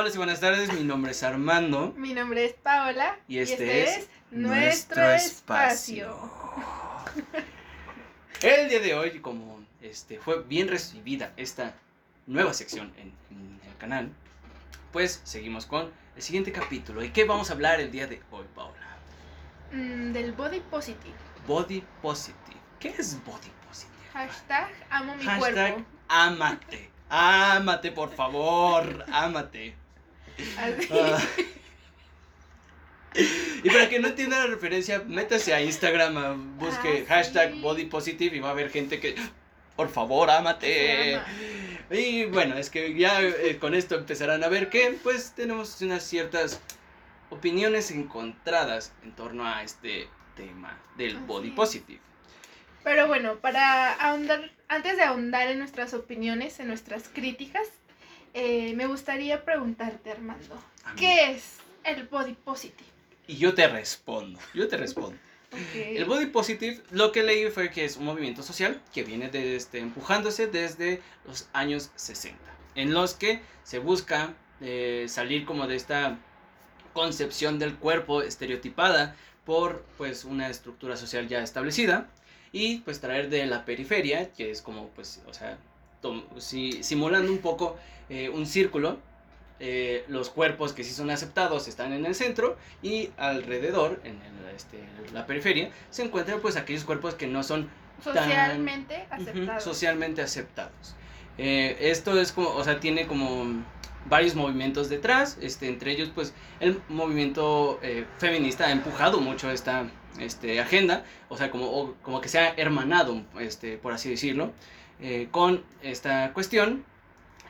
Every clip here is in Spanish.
Hola, y buenas tardes. Mi nombre es Armando. Mi nombre es Paola. Y este, es, nuestro espacio. El día de hoy, como este, fue bien recibida esta nueva sección en, el canal, pues seguimos con el siguiente capítulo. ¿Y qué vamos a hablar el día de hoy, Paola? Mm, del body positive. Body positive. ¿Qué es body positive? Hashtag amo mi Hashtag cuerpo. Amate. Ámate, por favor. Ámate. Ah. Y para que no entienda la referencia, métase a Instagram, busque Ah, hashtag sí. body positive y va a haber gente que, por favor, ámate. Y bueno, es que ya eh, con esto empezarán a ver que pues tenemos unas ciertas opiniones encontradas en torno a este tema del Así body es. positive. Pero bueno, para ahondar, antes de ahondar en nuestras opiniones, en nuestras críticas, eh, me gustaría preguntarte, Armando. ¿qué es el body positive? Y yo te respondo, yo te respondo. El body positive, lo que leí fue que es un movimiento social que viene de, este, empujándose desde los años 60, en los que se busca eh, salir como de esta concepción del cuerpo estereotipada por pues una estructura social ya establecida y pues traer de la periferia, que es como pues, o sea, si- simulando un poco eh, un círculo, eh, los cuerpos que sí son aceptados están en el centro y alrededor, en el, este, la periferia, se encuentran pues aquellos cuerpos que no son Socialmente ujú, aceptado. socialmente aceptados. Eh, esto es como, o sea, tiene como varios movimientos detrás, este, entre ellos pues el movimiento eh, feminista ha empujado mucho esta este, agenda, o sea, como, o- como que se ha hermanado, este, por así decirlo, eh, con esta cuestión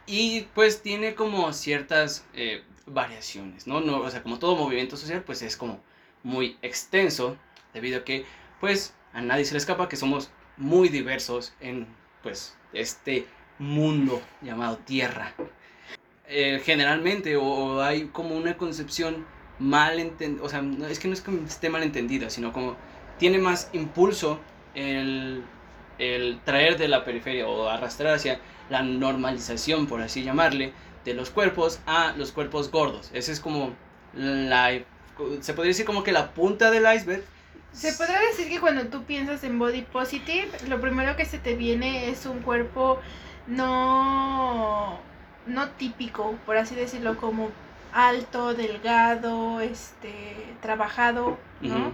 y pues tiene como ciertas eh, variaciones, ¿no? ¿no? O sea, como todo movimiento social pues es como muy extenso debido a que pues a nadie se le escapa que somos muy diversos en pues este mundo llamado tierra. Eh, generalmente o, hay como una concepción mal entendida, o sea, es que no es que esté mal entendida, sino como tiene más impulso el, el traer de la periferia o arrastrar hacia la normalización, por así llamarle, de los cuerpos a los cuerpos gordos. Ese es como la... Se podría decir como que la punta del iceberg. Se podrá decir que cuando tú piensas en body positive, lo primero que se te viene es un cuerpo no, no típico, por así decirlo, como alto, delgado, este, trabajado, ¿no?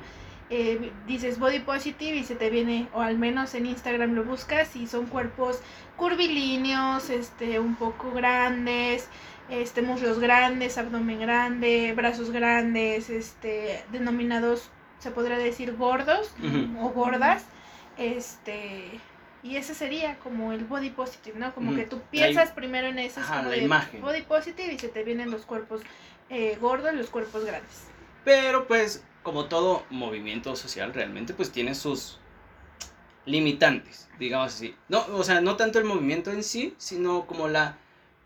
Eh, dices body positive y se te viene, o al menos en Instagram lo buscas y son cuerpos curvilíneos, este, un poco grandes, este, muslos grandes, abdomen grande, brazos grandes, este, denominados, se podría decir gordos o gordas, este, y ese sería como el body positive, ¿no? Como que tú La piensas primero en eso, es Ajá, como la de imagen. body positive y se te vienen los cuerpos eh, gordos y los cuerpos grandes. Pero pues, como todo movimiento social, realmente pues tiene sus limitantes, digamos así. No, o sea, no tanto el movimiento en sí, sino como la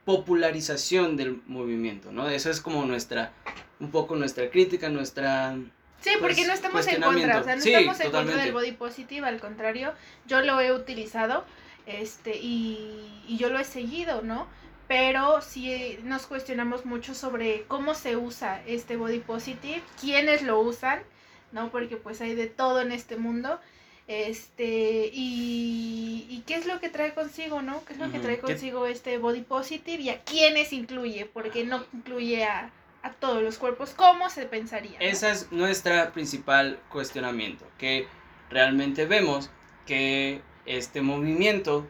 popularización del movimiento, ¿no? Eso es como nuestra, un poco nuestra crítica, nuestra... Sí, porque pues, no estamos en contra, o sea, no Sí, estamos en contra del body positive, al contrario, yo lo he utilizado, este, y, y yo lo he seguido, ¿no? Pero sí nos cuestionamos mucho sobre cómo se usa este body positive, quiénes lo usan, ¿no? Porque pues hay de todo en este mundo. Este, y, y qué es lo que trae consigo, ¿no? ¿Qué es lo que trae ¿Qué- consigo este body positive y a quiénes incluye? Porque no incluye a, a todos los cuerpos, ¿cómo se pensaría? no? Esa es nuestra principal cuestionamiento, que realmente vemos que este movimiento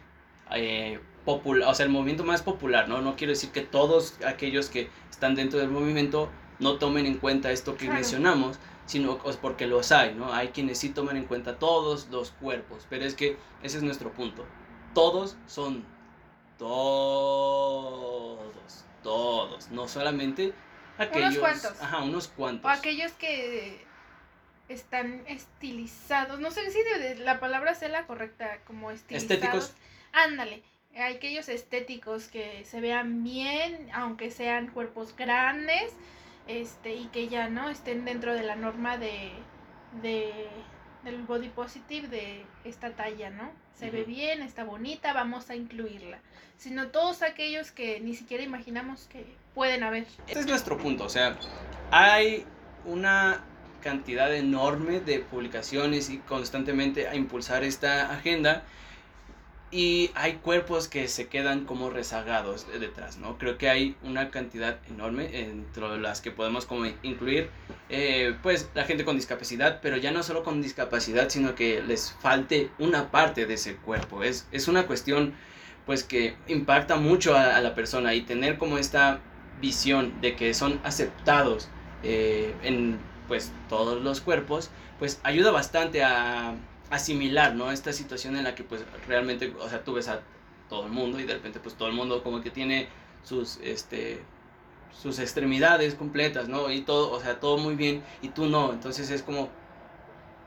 eh, popular, o sea, el movimiento más popular, ¿no? No quiero decir que todos aquellos que están dentro del movimiento no tomen en cuenta esto que Claro. mencionamos, sino pues, porque los hay, ¿no? Hay quienes sí toman en cuenta todos los cuerpos, pero es que ese es nuestro punto. Todos son todos, todos, no solamente aquellos, cuantos. ajá, unos cuantos. O aquellos que están estilizados. No sé si la palabra sea la correcta, como estilizados. Estéticos. Ándale. Aquellos estéticos que se vean bien, aunque sean cuerpos grandes, este, y que ya no estén dentro de la norma de, de del body positive de esta talla, ¿no? Se ve bien, está bonita, vamos a incluirla. Sino todos aquellos que ni siquiera imaginamos que pueden haber. Este es nuestro punto, o sea, hay una cantidad enorme de publicaciones y constantemente a impulsar esta agenda y hay cuerpos que se quedan como rezagados detrás, ¿no? Creo que hay una cantidad enorme entre las que podemos como incluir, eh, pues, la gente con discapacidad, pero ya no solo con discapacidad, sino que les falte una parte de ese cuerpo. Es, es una cuestión, pues, que impacta mucho a, la persona y tener como esta visión de que son aceptados eh, en, pues, todos los cuerpos, pues, ayuda bastante a asimilar, ¿no? Esta situación en la que pues realmente, o sea, tú ves a todo el mundo y de repente pues todo el mundo como que tiene sus, este, sus extremidades completas, ¿no? Y todo, o sea, todo muy bien y tú no. Entonces es como,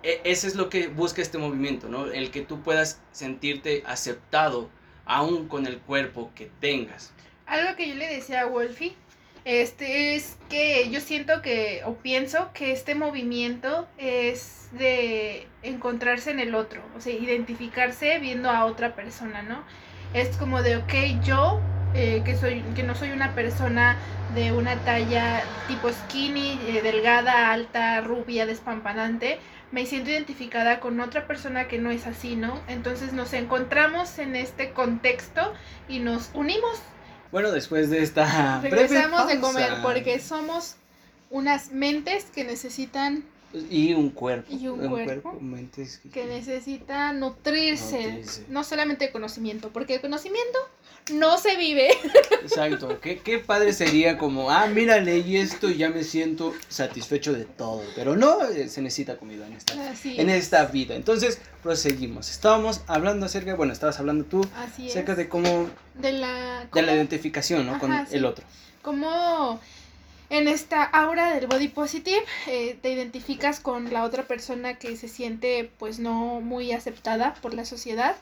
e, ese es lo que busca este movimiento, ¿no? El que tú puedas sentirte aceptado aún con el cuerpo que tengas. Algo que yo le decía a Wolfie este es que yo siento que, o pienso que este movimiento es de encontrarse en el otro, o sea, identificarse viendo a otra persona, ¿no? Es como de, ok, yo, eh, que, soy, que no soy una persona de una talla tipo skinny, eh, delgada, alta, rubia, despampanante, me siento identificada con otra persona que no es así, ¿no? Entonces nos encontramos en este contexto y nos unimos bueno, después de esta. Regresamos de comer porque somos unas mentes que necesitan. Y un cuerpo. Y un, cuerpo, que, necesita nutrirse, No solamente de conocimiento, porque el conocimiento no se vive. Exacto. ¿Qué, qué padre sería como, ah, mira, leí esto y ya me siento satisfecho de todo. Pero no, eh, se necesita comida en esta, en esta vida. Entonces, proseguimos. Estábamos hablando acerca, bueno, estabas hablando tú acerca de cómo... De la... De la identificación, ¿no? Con el otro. Cómo en esta aura del body positive eh, te identificas con la otra persona que se siente pues no muy aceptada por la sociedad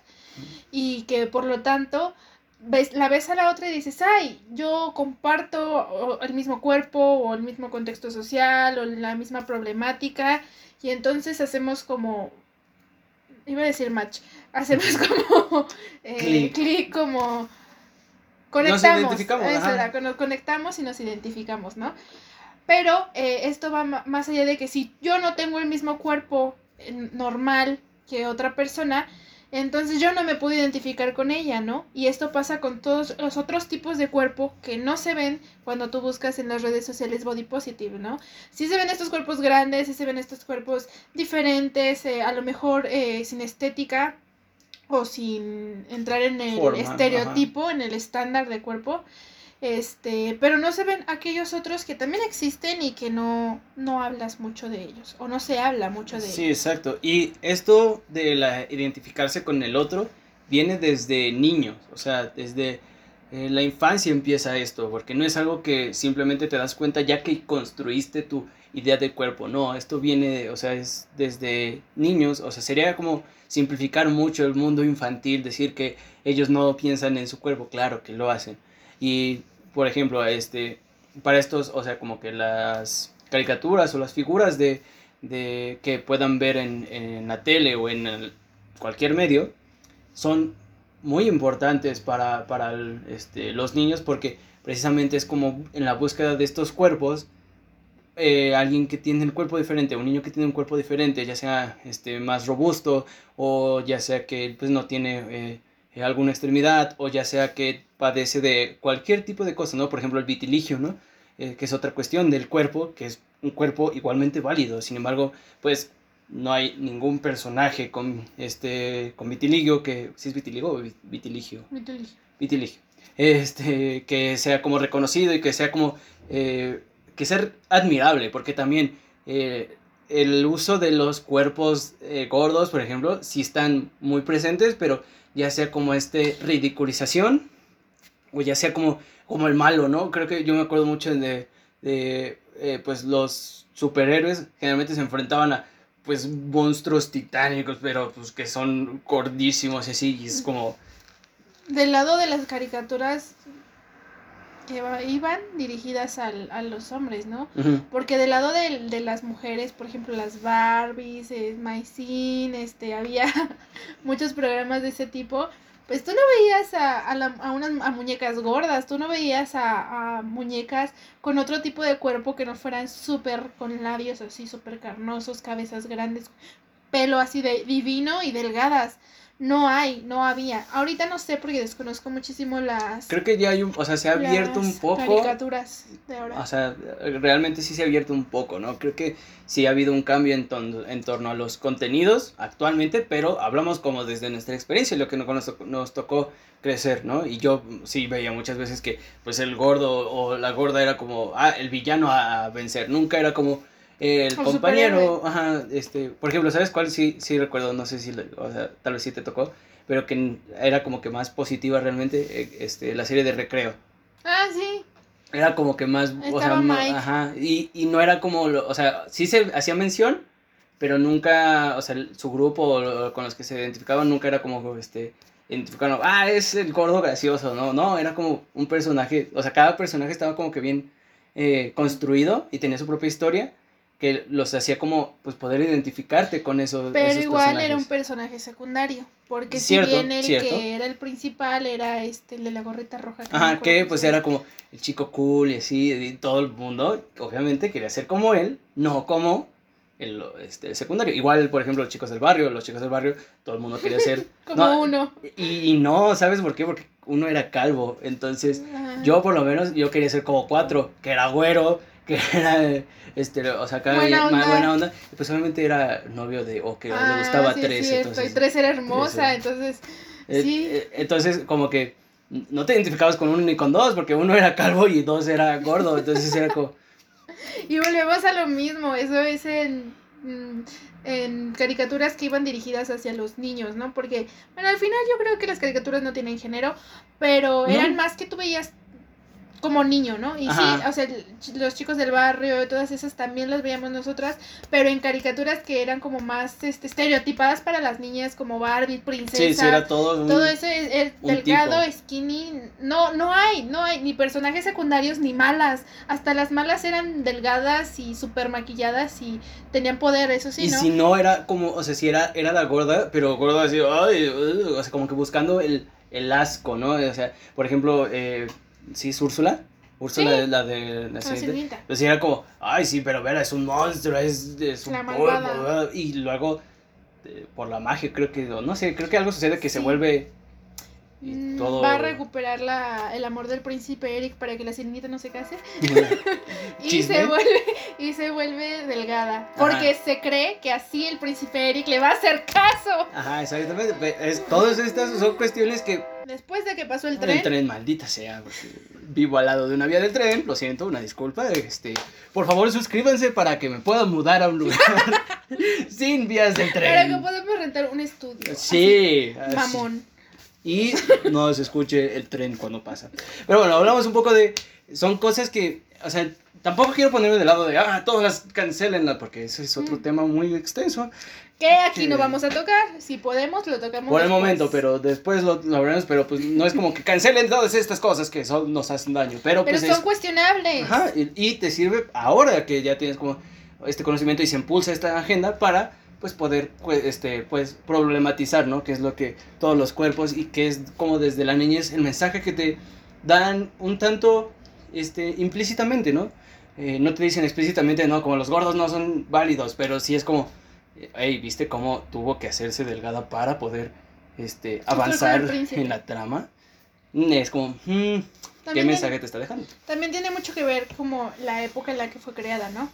y que por lo tanto ves, la ves a la otra y dices, ay, yo comparto el mismo cuerpo o el mismo contexto social o la misma problemática y entonces hacemos como, iba a decir match, hacemos como eh, clic, como conectamos. Nos identificamos. nos conectamos y nos identificamos, ¿no? Pero eh, esto va más allá de que si yo no tengo el mismo cuerpo eh, normal que otra persona, entonces yo no me pude identificar con ella, ¿no? Y esto pasa con todos los otros tipos de cuerpo que no se ven cuando tú buscas en las redes sociales body positive, ¿no? Sí se ven estos cuerpos grandes, sí se ven estos cuerpos diferentes, eh, a lo mejor eh, sin estética o sin entrar en el estereotipo, en el estándar de cuerpo. Este, pero no se ven aquellos otros que también existen y que no, no hablas mucho de ellos o no se habla mucho de ellos. Sí, exacto. Y esto de la identificarse con el otro viene desde niños, o sea, desde eh, la infancia empieza esto, porque no es algo que simplemente te das cuenta ya que construiste tu idea de cuerpo, no, esto viene, o sea, es desde niños, o sea, sería como simplificar mucho el mundo infantil, decir que ellos no piensan en su cuerpo, claro que lo hacen. Y por ejemplo, este, para estos, o sea, como que las caricaturas o las figuras de, de que puedan ver en, en la tele o en cualquier medio, son muy importantes para, para este, los niños porque precisamente es como en la búsqueda de estos cuerpos, eh, alguien que tiene el cuerpo diferente, un niño que tiene un cuerpo diferente, ya sea este, más robusto o ya sea que pues, no tiene eh, alguna extremidad o ya sea que padece de cualquier tipo de cosa, ¿no? Por ejemplo, el vitiligio, ¿no? Eh, que es otra cuestión del cuerpo, que es un cuerpo igualmente válido. Sin embargo, pues no hay ningún personaje con este con vitiligio que si es vitiligo o vitiligio. Vitiligio. Vitiligio. Este que sea como reconocido y que sea como eh, que ser admirable, porque también el uso de los cuerpos gordos, por ejemplo, sí están muy presentes, pero ya sea como este ridiculización o ya sea como, como el malo, ¿no? Creo que yo me acuerdo mucho de, de eh, pues los superhéroes generalmente se enfrentaban a pues monstruos titánicos, pero pues que son gordísimos y así, y es como... Del lado de las caricaturas, que iban dirigidas al, a los hombres, ¿no? Porque del lado de, de las mujeres, por ejemplo, las Barbies, eh, My Scene, este, había muchos programas de ese tipo. Pues tú no veías a, a, la- a unas a muñecas gordas, tú no veías a, a muñecas con otro tipo de cuerpo que no fueran súper con labios así, súper carnosos, cabezas grandes, pelo así de divino y delgadas. No hay, no había. Ahorita no sé porque desconozco muchísimo las, Creo que ya hay un, o sea, se ha abierto un las poco. caricaturas de ahora. O sea, realmente sí se ha abierto un poco, ¿no? Creo que sí ha habido un cambio en, ton- en torno a los contenidos actualmente, pero hablamos como desde nuestra experiencia, lo que nos, nos tocó- crecer, ¿no? Y yo sí veía muchas veces que pues el gordo o la gorda era como, ah, el villano a, vencer, nunca era como el compañero, ajá, este, por ejemplo, ¿sabes cuál? Sí, sí recuerdo, no sé si, o sea, tal vez sí te tocó, pero que era como que más positiva realmente, eh, este, la serie de Recreo. Ah, sí. Era como que más, o sea, ajá, y, y no era como, lo- o sea, sí se hacía mención, pero nunca, o sea, su grupo con los que se identificaban nunca era como, este, identificaron, ah, es el gordo gracioso, no, no, era como un personaje, o sea, cada personaje estaba como que bien eh, construido y tenía su propia historia, que los hacía como, pues, poder identificarte con esos Pero esos igual era un personaje secundario. Porque Cierto, si bien el cierto. que era el principal era este, el de la gorrita roja. me Ajá, que pues era como el chico cool y así, y todo el mundo, obviamente, quería ser como él, no como el, este, el secundario. Igual, por ejemplo, los chicos del barrio, los chicos del barrio, todo el mundo quería ser... Como no, uno. Y, y no, ¿sabes por qué? Porque uno era calvo, entonces Ajá. yo por lo menos, yo quería ser como cuatro, que era güero, que era, este, o sea, cada Buena más onda. buena onda, y pues obviamente era novio de, o que Ah, le gustaba sí, es tres, cierto, entonces... Y tres era hermosa, Tres, entonces. Eh, Sí. eh, Entonces, como que no te identificabas con uno ni con dos, porque uno era calvo y dos era gordo. Entonces era como. Y volvemos a lo mismo. Eso es en. mm, En caricaturas que iban dirigidas hacia los niños, ¿no? Porque, bueno, al final yo creo que las caricaturas no tienen género, pero No. eran más que tú veías como niño, ¿no? Y sí, o sea, los chicos del barrio, todas esas también las veíamos nosotras, pero en caricaturas que eran como más este, estereotipadas para las niñas, como Barbie, princesa, Sí, sí, era todo. un- todo eso es, es un delgado, tipo. skinny, no, no hay, no hay ni personajes secundarios ni malas, hasta las malas eran delgadas y súper maquilladas y tenían poder, eso sí, y ¿no? si no era como, o sea, si era, era la gorda, pero gorda así, ay, uh, o sea, como que buscando el, el asco, ¿no? O sea, por ejemplo, eh, sí, es Úrsula. Úrsula Sí. es la de la siguiente. Sí, era como, ay, sí, pero Vera, es un monstruo, es, es un polvo". Y luego, eh, por la magia, creo que, no sé, creo que algo sucede que se vuelve. Y Mm, todo. Va a recuperar la, el amor del príncipe Eric para que la sirenita no se case y se vuelve y se vuelve delgada porque se cree que así el príncipe Eric le va a hacer caso Ajá, exactamente. pe- Es, todas estas son cuestiones que. después de que pasó el El tren. tren, maldita sea. Vivo al lado de una vía del tren, lo siento, una disculpa. Este, por favor, suscríbanse para que me pueda mudar a un lugar sin vías del Pero que tren. podemos rentar un estudio. Sí, así, así. mamón. Y no se escuche el tren cuando pasa. Pero bueno, hablamos un poco de. Son cosas que. O sea, tampoco quiero ponerme del lado de. Ah, todas las cancelenla, porque ese es otro Mm. tema muy extenso. Que aquí Sí. no vamos a tocar. Si podemos, lo tocamos. Por el después. momento, pero después lo, lo hablaremos. Pero pues no es como que cancelen todas estas cosas que son, nos hacen daño. Pero, Pero pues son es- cuestionables. Ajá, y, y te sirve ahora que ya tienes como este conocimiento y se impulsa esta agenda para pues poder pues, este pues problematizar, ¿no? Que es lo que todos los cuerpos y que es como desde la niñez el mensaje que te dan un tanto este implícitamente, ¿no? Eh, no te dicen explícitamente, no, como los gordos no son válidos, pero sí es como hey, ¿viste cómo tuvo que hacerse delgada para poder este avanzar en la trama? Mm, Es como, mm, ¿qué mensaje tiene, te está dejando? también tiene mucho que ver como la época en la que fue creada, ¿no?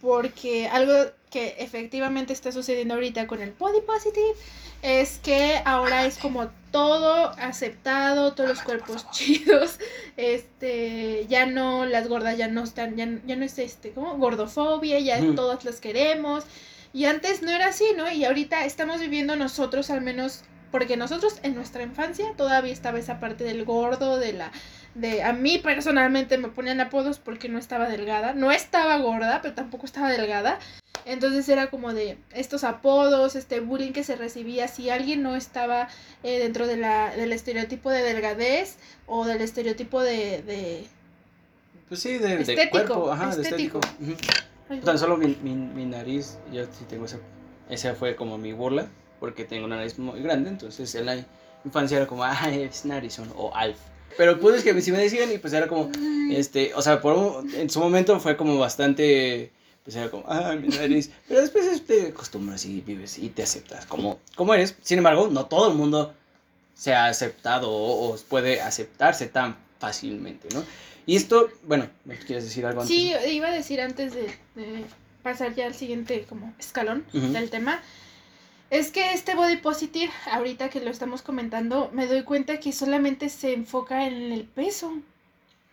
Porque algo que efectivamente está sucediendo ahorita con el body positive es que ahora es como todo aceptado, todos los cuerpos chidos, este, ya no, las gordas ya no están, ya, ya no es este, como gordofobia, ya Ujú. todas las queremos. Y antes no era así, ¿no? Y ahorita estamos viviendo nosotros al menos, porque nosotros en nuestra infancia todavía estaba esa parte del gordo, de la, de, a mí personalmente me ponían apodos porque no estaba delgada, no estaba gorda, pero tampoco estaba delgada. Entonces era como de estos apodos, este bullying que se recibía si alguien no estaba eh, dentro de la, del estereotipo de delgadez o del estereotipo de, de, Pues sí, de, de Estético, cuerpo, ajá, estético. de estético. Tan solo mi, mi, mi nariz, yo sí tengo esa, esa fue como mi burla, porque tengo una nariz muy grande, entonces en la infancia era como, ay, es narizón, o Alf. Pero pues es que si me decían y pues era como, este, o sea, por un- en su momento fue como bastante, pues era como, ay, mi nariz, pero después te acostumbras y vives y te aceptas como, como eres. Sin embargo, no todo el mundo se ha aceptado o, o puede aceptarse tan fácilmente, ¿no? Y esto, bueno, ¿me quieres decir algo antes? Sí, iba a decir antes de, de pasar ya al siguiente como escalón del tema. Es que este body positive, ahorita que lo estamos comentando, me doy cuenta que solamente se enfoca en el peso,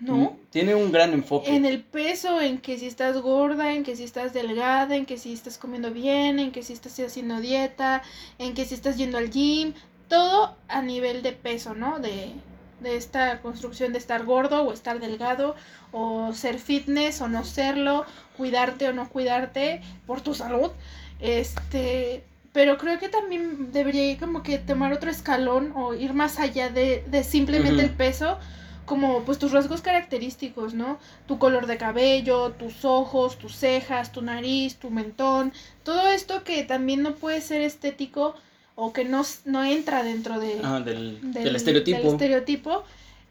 ¿no? Mm, Tiene un gran enfoque. En el peso, en que si estás gorda, en que si estás delgada, en que si estás comiendo bien, en que si estás haciendo dieta, en que si estás yendo al gym, todo a nivel de peso, ¿no? De, de esta construcción de estar gordo o estar delgado, o ser fitness o no serlo, cuidarte o no cuidarte por tu salud. Este, pero creo que también debería ir como que tomar otro escalón o ir más allá de, de simplemente el peso, como pues tus rasgos característicos, ¿no? Tu color de cabello, tus ojos, tus cejas, tu nariz, tu mentón, todo esto que también no puede ser estético o que no, no entra dentro de, Ajá, del, del, del estereotipo. del estereotipo,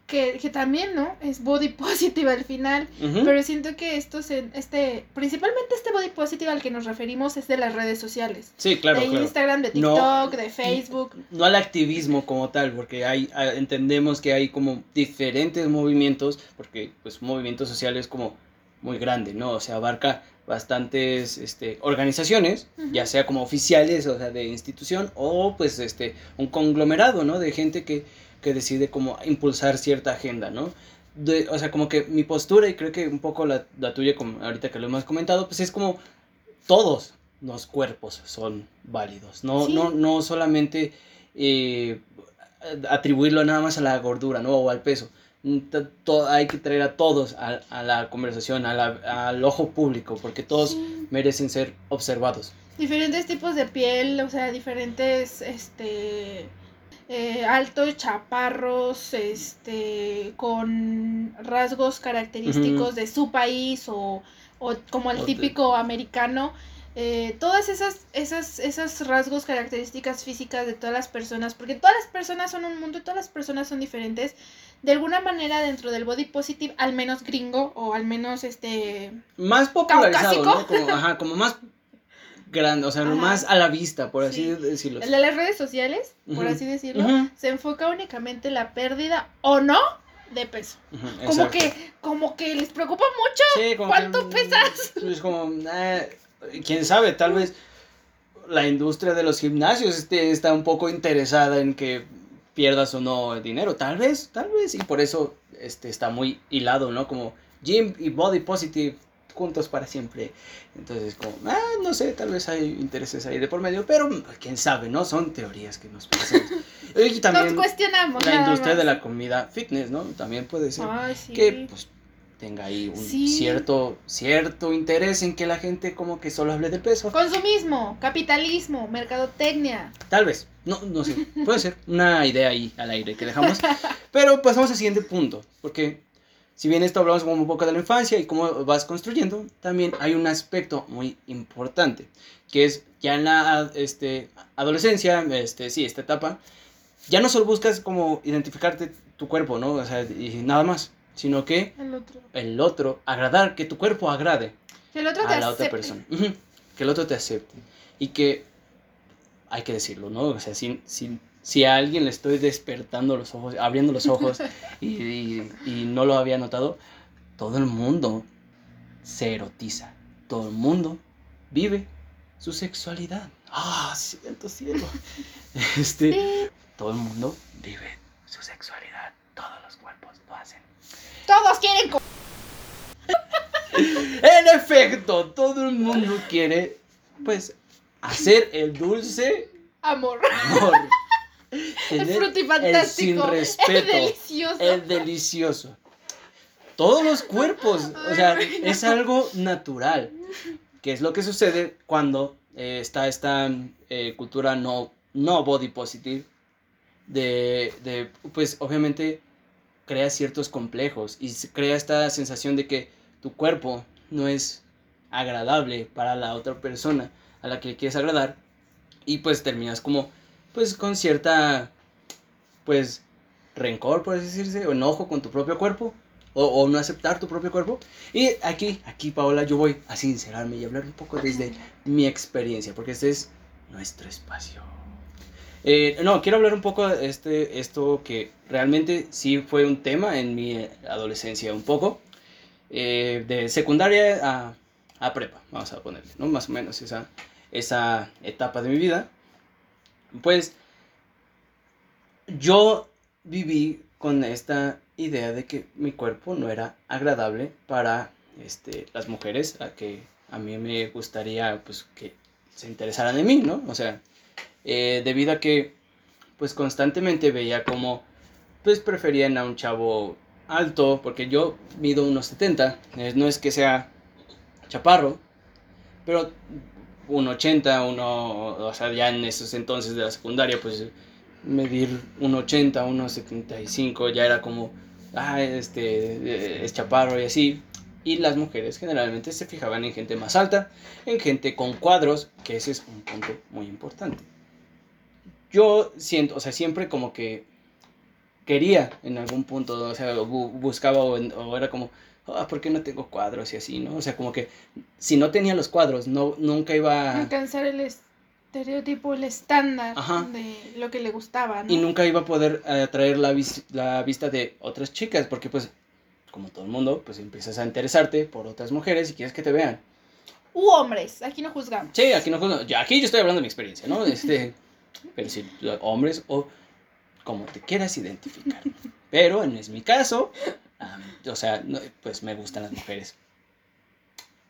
que, que también, ¿no? Es body positive al final, pero siento que esto se, este, principalmente este body positive al que nos referimos es de las redes sociales. Sí, claro, de claro. Instagram, de No, TikTok, de Facebook. No al activismo como tal, porque hay, entendemos que hay como diferentes movimientos, porque pues un movimiento social es como muy grande, ¿no? O sea, abarca bastantes este, organizaciones, ya sea como oficiales, o sea, de institución, o pues este, un conglomerado, ¿no? De gente que, que decide como impulsar cierta agenda, ¿no? De- o sea, como que mi postura, y creo que un poco la, la tuya, como ahorita que lo hemos comentado, pues es como todos los cuerpos son válidos, no, Sí. no, no solamente eh, atribuirlo nada más a la gordura, ¿no? O al peso. Mm, to- to- hay que traer a todos a, a la conversación, a la- al ojo público, porque todos Sí. merecen ser observados. diferentes tipos de piel, o sea, diferentes, este, eh, altos, chaparros, este, con rasgos característicos de su país o, o como el O de- típico americano. eh, todas esas, esas, esas rasgos, características físicas de todas las personas, porque todas las personas son un mundo y todas las personas son diferentes, de alguna manera dentro del body positive, al menos gringo o al menos este Más popularizado. ¿no? Como, ajá, como más grande, o sea, Ajá. más a la vista, por así Sí. decirlo. De las redes sociales, por así decirlo, se enfoca únicamente en la pérdida o no de peso. Como exacto. que, como que les preocupa mucho. Sí, ¿Cuánto que, pesas? Es como, ah, quién sabe, tal vez la industria de los gimnasios este, está un poco interesada en que pierdas o no dinero, tal vez, tal vez, y por eso este, está muy hilado, ¿no? Como gym y body positive juntos para siempre. Entonces, como, ah, no sé, tal vez hay intereses ahí de por medio, pero quién sabe, ¿no? Son teorías que nos pensamos. Y Nos también cuestionamos. la industria de la comida fitness, ¿no? También puede ser Ay, sí. que pues tenga ahí un Sí. cierto cierto interés en que la gente como que solo hable del peso. Consumismo, capitalismo, mercadotecnia. Tal vez, no no sé, puede ser una idea ahí al aire que dejamos. Pero pasamos al siguiente punto, porque si bien esto hablamos como un poco de la infancia y cómo vas construyendo, también hay un aspecto muy importante, que es ya en la este adolescencia, este sí, esta etapa, ya no solo buscas como identificarte tu cuerpo, ¿no? O sea, y nada más, sino que El otro. el otro, agradar, que tu cuerpo agrade Que el otro te a la otra acepte. persona. Ujú, Que el otro te acepte. Y que, hay que decirlo, ¿no? O sea, si, si, si a alguien le estoy despertando los ojos, abriendo los ojos y, y- y no lo había notado, todo el mundo se erotiza. Todo el mundo vive su sexualidad. ¡Ah, siento cielo! Este, Sí, todo el mundo vive su sexualidad. Todos los cuerpos lo hacen. Todos quieren co- En efecto, todo el mundo quiere, pues, hacer el dulce amor. amor. Tener frutifantástico. el sin respeto, El delicioso. el delicioso. Todos los cuerpos, o sea, es algo natural. Que es lo que sucede cuando eh, está esta eh, cultura no, no body positive. De, de, pues, obviamente, crea ciertos complejos y crea esta sensación de que tu cuerpo no es agradable para la otra persona a la que quieres agradar y pues terminas como pues con cierta pues rencor por así decirse o enojo con tu propio cuerpo o, o, no aceptar tu propio cuerpo y aquí aquí Paola yo voy a sincerarme y hablar un poco desde mi experiencia porque este es nuestro espacio eh, no quiero hablar un poco de este esto que realmente sí fue un tema en mi adolescencia un poco eh, de secundaria a, a, prepa, vamos a ponerle, ¿no? Más o menos esa, esa etapa de mi vida. Pues yo viví con esta idea de que mi cuerpo no era agradable para este, las mujeres a que a mí me gustaría pues que se interesaran en mí, ¿no? O sea, eh, debido a que pues constantemente veía como pues preferían a un chavo alto, porque yo mido unos 70, no es que sea chaparro, pero 1,80, uno, o sea, ya en esos entonces de la secundaria, pues medir 1,80, 1,75 ya era como, ah, este, eh, es chaparro y así. Y las mujeres generalmente se fijaban en gente más alta, en gente con cuadros, que ese es un punto muy importante. Yo siento, o sea, siempre como que quería en algún punto, o sea, buscaba o, era como, ah, ¿por qué no tengo cuadros y así, no? O sea, como que si no tenía los cuadros, no, nunca iba a... Alcanzar el estereotipo, el estándar de lo que le gustaba, ¿no? Y nunca iba a poder atraer la, la vista de otras chicas, porque pues, como todo el mundo, pues empiezas a interesarte por otras mujeres y quieres que te vean. U hombres, aquí no juzgamos. Sí, aquí no juzgamos. Aquí yo estoy hablando de mi experiencia, ¿no? Este, pero sí, hombres o como te quieras identificar. Pero es mi caso. O sea, pues me gustan las mujeres.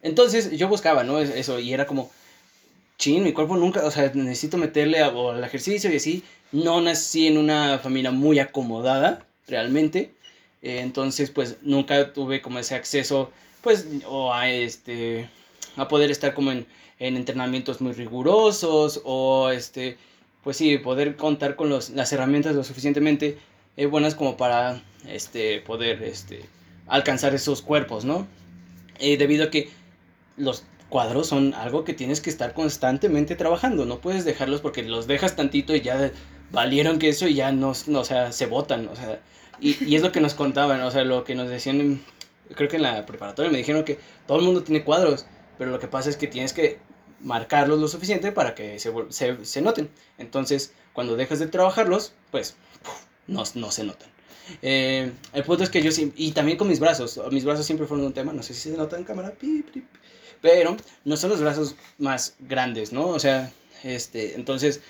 Entonces yo buscaba, ¿no? Eso, y era como, chin, mi cuerpo nunca, o sea, necesito meterle al ejercicio y así. No nací en una familia muy acomodada, realmente. Eh, entonces, pues nunca tuve como ese acceso, pues, o a este, a poder estar como en, en entrenamientos muy rigurosos, o este, pues sí, poder contar con los, las herramientas lo suficientemente eh, buenas como para este, poder este, alcanzar esos cuerpos, ¿no? Eh, debido a que los cuadros son algo que tienes que estar constantemente trabajando, no puedes dejarlos porque los dejas tantito y ya valieron que eso y ya no, no o sea, se botan, o sea, y, y, es lo que nos contaban, o sea, lo que nos decían, creo que en la preparatoria me dijeron que todo el mundo tiene cuadros, pero lo que pasa es que tienes que marcarlos lo suficiente para que se, se, se noten. Entonces, cuando dejas de trabajarlos, pues no, no se notan. Eh, el punto es que yo y también con mis brazos, mis brazos siempre fueron un tema, no sé si se nota en cámara, pero no son los brazos más grandes, ¿no? O sea, este, entonces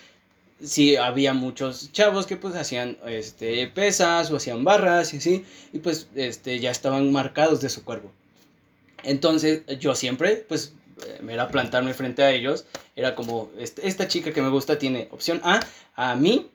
sí había muchos chavos que pues hacían este pesas o hacían barras y así y pues este ya estaban marcados de su cuerpo. Entonces yo siempre pues era plantarme frente a ellos, era como, este, esta chica que me gusta tiene opción A, a mí,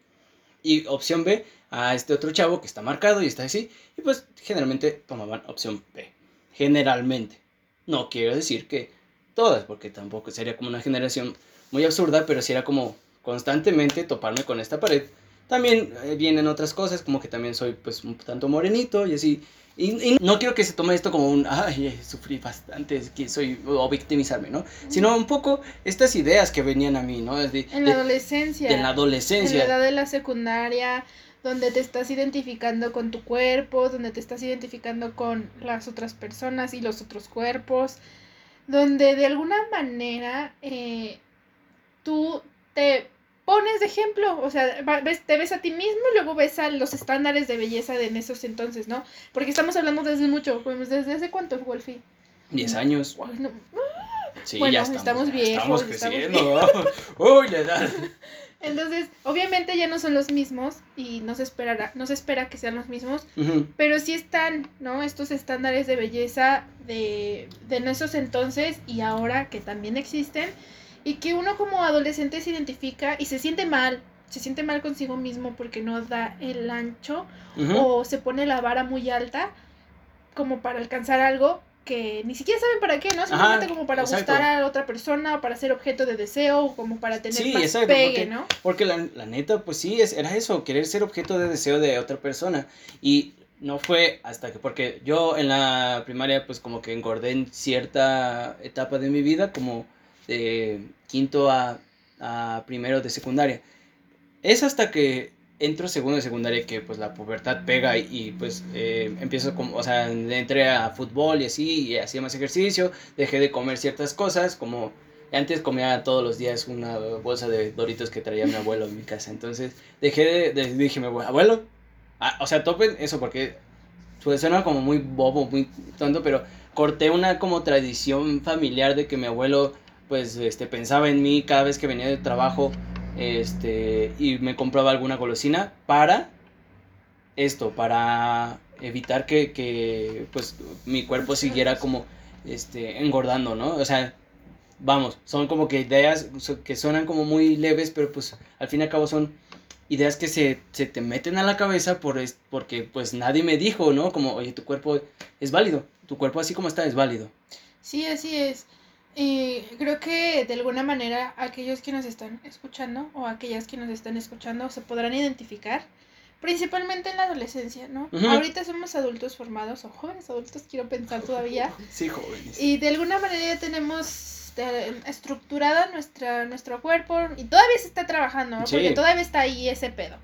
y opción B, a este otro chavo que está marcado y está así, y pues generalmente tomaban opción B, generalmente. No quiero decir que todas, porque tampoco sería como una generación muy absurda, pero si era como constantemente toparme con esta pared. También eh, vienen otras cosas, como que también soy pues un tanto morenito y así, y, no quiero que se tome esto como un, ay, sufrí bastante, que soy, o victimizarme, ¿no? Sino un poco estas ideas que venían a mí, ¿no? en la adolescencia. en la adolescencia. En la edad de la secundaria, donde te estás identificando con tu cuerpo, donde te estás identificando con las otras personas y los otros cuerpos, donde de alguna manera eh, tú te pones de ejemplo, o sea, ves, te ves a ti mismo y luego ves a los estándares de belleza de en esos entonces, ¿no? Porque estamos hablando desde mucho, pues desde hace cuánto, Wolfie. Diez años. Sí, bueno, ya estamos, viejos. Estamos creciendo. Uy, la edad. Entonces, obviamente ya no son los mismos y no se, esperará, no se espera que sean los mismos, pero sí están, ¿no? Estos estándares de belleza de, de esos entonces y ahora que también existen y que uno como adolescente se identifica y se siente mal, se siente mal consigo mismo porque no da el ancho o se pone la vara muy alta como para alcanzar algo que ni siquiera saben para qué, ¿no? Simplemente como para gustar a otra persona, para ser objeto de deseo, como para tener sí, más pegue, ¿no? Porque la, la, neta, pues sí, es, era eso, querer ser objeto de deseo de otra persona. Y no fue hasta que, porque yo en la primaria pues como que engordé en cierta etapa de mi vida, como de quinto a, a primero de secundaria. Es hasta que entro segundo de secundaria que pues la pubertad pega y, pues eh, empiezo como, o sea, entré a fútbol y así, y hacía más ejercicio, dejé de comer ciertas cosas, como antes comía todos los días una bolsa de doritos que traía mi abuelo en mi casa, entonces dejé de, dije, abuelo, ah, o sea, topen eso porque pues, suena como muy bobo, muy tonto, pero corté una como tradición familiar de que mi abuelo pues este pensaba en mí cada vez que venía de trabajo este, y me compraba alguna golosina para esto, para evitar que, que pues mi cuerpo siguiera como este, engordando, ¿no? O sea, vamos, son como que ideas que suenan como muy leves, pero pues al fin y al cabo son ideas que se, se te meten a la cabeza por porque pues nadie me dijo, ¿no? Como, oye, tu cuerpo es válido, tu cuerpo así como está es válido. Sí, así es. Y creo que de alguna manera aquellos que nos están escuchando o aquellas que nos están escuchando se podrán identificar, principalmente en la adolescencia, ¿no? Ahorita somos adultos formados o jóvenes adultos, quiero pensar todavía. Sí, jóvenes. Y de alguna manera ya tenemos eh, estructurada nuestra, nuestro cuerpo y todavía se está trabajando, ¿no? Porque todavía está ahí ese pedo.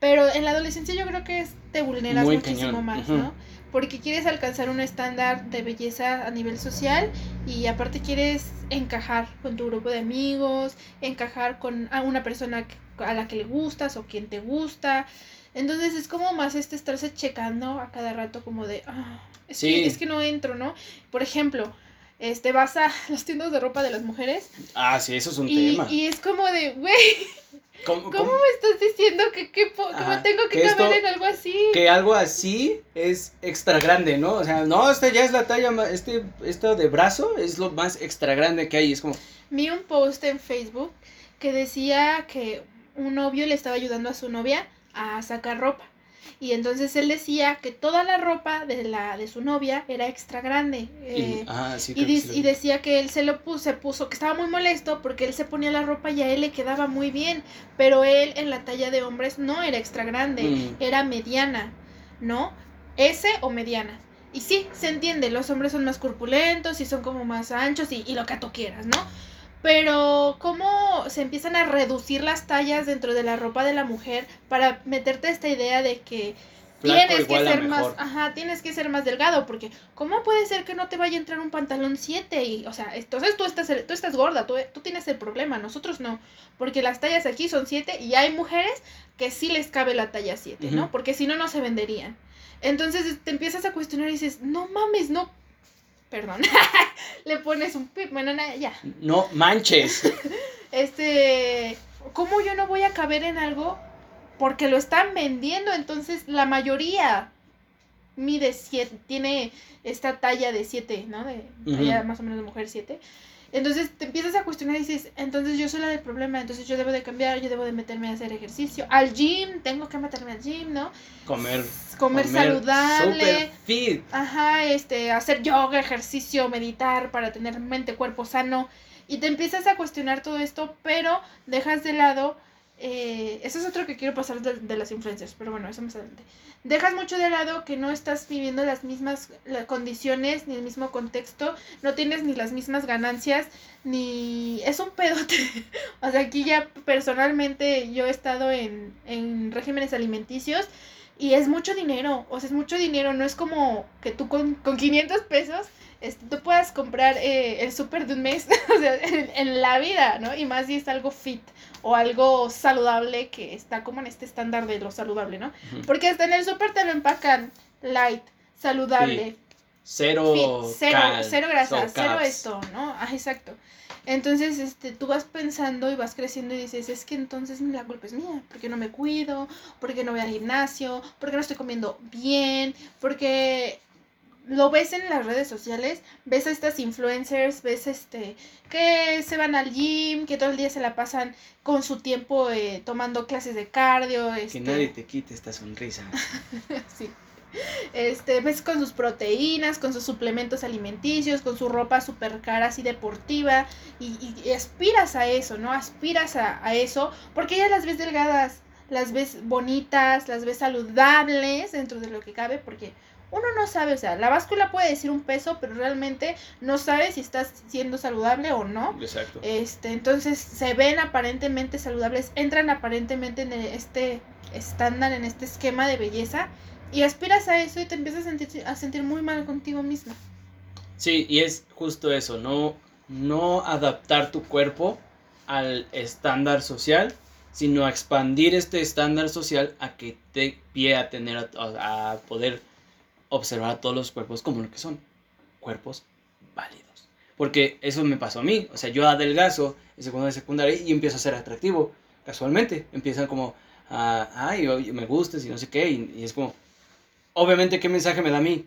Pero en la adolescencia yo creo que te vulneras muchísimo más, ¿no? Porque quieres alcanzar un estándar de belleza a nivel social y aparte quieres encajar con tu grupo de amigos, encajar con a una persona a la que le gustas o quien te gusta. Entonces es como más este estarse checando a cada rato como de, ah, es, que, es que no entro, ¿no? Por ejemplo, este vas a las tiendas de ropa de las mujeres. Ah, sí, eso es un tema. Y es como de, güey, ¿Cómo, me estás diciendo que, que, tengo que, caber en algo así? Que algo así es extra grande, ¿no? O sea, no, esta ya es la talla, este, esto de brazo es lo más extra grande que hay, es como... Vi un post en Facebook que decía que un novio le estaba ayudando a su novia a sacar ropa. Y entonces él decía que toda la ropa de la de su novia era extra grande. y, eh, ah, y, decía que él se lo puso, se puso, que estaba muy molesto porque él se ponía la ropa y a él le quedaba muy bien. Pero él en la talla de hombres no era extra grande, mm. era mediana, ¿no? S o mediana. Y sí, se entiende, los hombres son más corpulentos y son como más anchos y, y lo que tú quieras, ¿no? Pero cómo se empiezan a reducir las tallas dentro de la ropa de la mujer para meterte esta idea de que tienes que ser más, ajá, tienes que ser más delgado, porque ¿cómo puede ser que no te vaya a entrar un pantalón 7? Y, o sea, entonces tú estás, tú estás gorda, tú, tú tienes el problema, nosotros no, porque las tallas aquí son 7 y hay mujeres que sí les cabe la talla 7, ¿no? Porque si no, no se venderían. Entonces te empiezas a cuestionar y dices, no mames, no perdón, le pones un pip, bueno, ya. No manches. este, ¿cómo yo no voy a caber en algo? Porque lo están vendiendo, entonces la mayoría mide 7, tiene esta talla de 7, ¿no? De talla más o menos de mujer 7. Entonces te empiezas a cuestionar y dices, entonces yo soy la del problema, entonces yo debo de cambiar, yo debo de meterme a hacer ejercicio, al gym, tengo que meterme al gym, ¿no? Comer. Comer, saludable. Super fit. Ajá, este, hacer yoga, ejercicio, meditar para tener mente, cuerpo sano. Y te empiezas a cuestionar todo esto, pero dejas de lado eh, eso es otro que quiero pasar de, las influencias, pero bueno, eso más adelante. Dejas mucho de lado que no estás viviendo las mismas condiciones, ni el mismo contexto, no tienes ni las mismas ganancias, ni... Es un pedote. o sea, aquí ya personalmente yo he estado en, en regímenes alimenticios y es mucho dinero, o sea, es mucho dinero, no es como que tú con, con 500 pesos tú puedas comprar eh, el súper de un mes, o sea, en, la vida, ¿no? Y más si es algo fit o algo saludable que está como en este estándar de lo saludable, ¿no? Porque hasta en el súper te lo empacan light, saludable. Cero, cero, cero grasa, cero esto, ¿no? Ah, exacto. Entonces, este, tú vas pensando y vas creciendo y dices, es que entonces la culpa es mía, porque no me cuido, porque no voy al gimnasio, porque no estoy comiendo bien, porque lo ves en las redes sociales, ves a estas influencers, ves este que se van al gym, que todo el día se la pasan con su tiempo eh, tomando clases de cardio. Este... Que nadie te quite esta sonrisa. sí. Este, ves con sus proteínas, con sus suplementos alimenticios, con su ropa súper cara así deportiva y, aspiras a eso, ¿no? Aspiras a, a eso porque ya las ves delgadas las ves bonitas, las ves saludables dentro de lo que cabe, porque uno no sabe, o sea, la báscula puede decir un peso, pero realmente no sabe si estás siendo saludable o no. Exacto. Este, entonces se ven aparentemente saludables, entran aparentemente en este estándar, en este esquema de belleza, y aspiras a eso y te empiezas a sentir, a sentir muy mal contigo misma. Sí, y es justo eso, no, no adaptar tu cuerpo al estándar social, sino a expandir este estándar social a que te pie a tener, a, a poder observar a todos los cuerpos como lo que son, cuerpos válidos. Porque eso me pasó a mí, o sea, yo adelgazo en segundo de secundaria y empiezo a ser atractivo, casualmente, empiezan como, a, ay, me gustas y no sé qué, y, es como, obviamente, ¿qué mensaje me da a mí?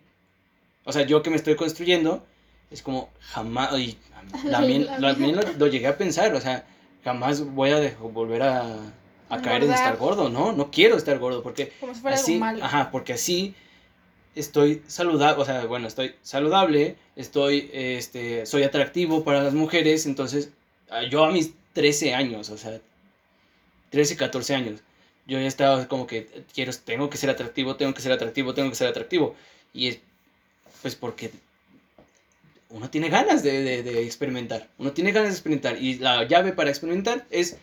O sea, yo que me estoy construyendo, es como, jamás, y también, lo, llegué a pensar, o sea, jamás voy a volver a, a caer en estar gordo, ¿no? No quiero estar gordo, porque como si fuera así, algo malo. ajá, porque así estoy saludable, o sea, bueno, estoy saludable, estoy, este, soy atractivo para las mujeres, entonces, ah, yo a mis 13 años, o sea, 13, 14 años, yo ya estaba como que quiero, tengo que ser atractivo, tengo que ser atractivo, tengo que ser atractivo, y es, pues porque uno tiene ganas de, de, de experimentar, uno tiene ganas de experimentar, y la llave para experimentar es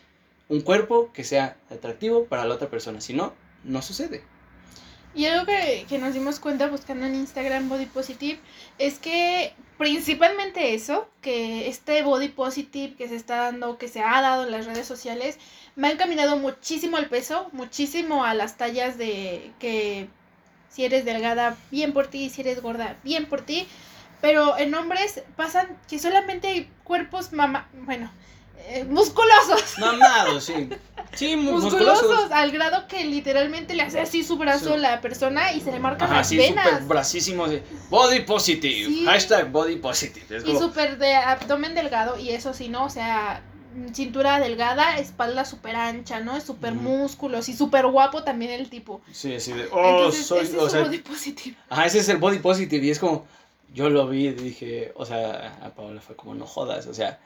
un cuerpo que sea atractivo para la otra persona, si no, no sucede. Y algo que, que, nos dimos cuenta buscando en Instagram Body Positive es que principalmente eso, que este Body Positive que se está dando, que se ha dado en las redes sociales, me ha encaminado muchísimo al peso, muchísimo a las tallas de que si eres delgada, bien por ti, si eres gorda, bien por ti. Pero en hombres pasan que solamente hay cuerpos mamá, bueno, eh, musculosos. Mamados, sí. Sí, musculosos. Al grado que literalmente le hace así su brazo a la persona y se le marcan las sí, venas. Super bracísimo Body positive. Hashtag body positive. Y súper de abdomen delgado. Y eso sí, ¿no? O sea, cintura delgada, espalda súper ancha, ¿no? Es súper músculos y súper guapo también el tipo. Sí, así de. Oh, soy. Ese es body positive. Ajá, ese es el body positive. Y es como. Yo lo vi y dije. O sea, a Paola fue como, no jodas. O sea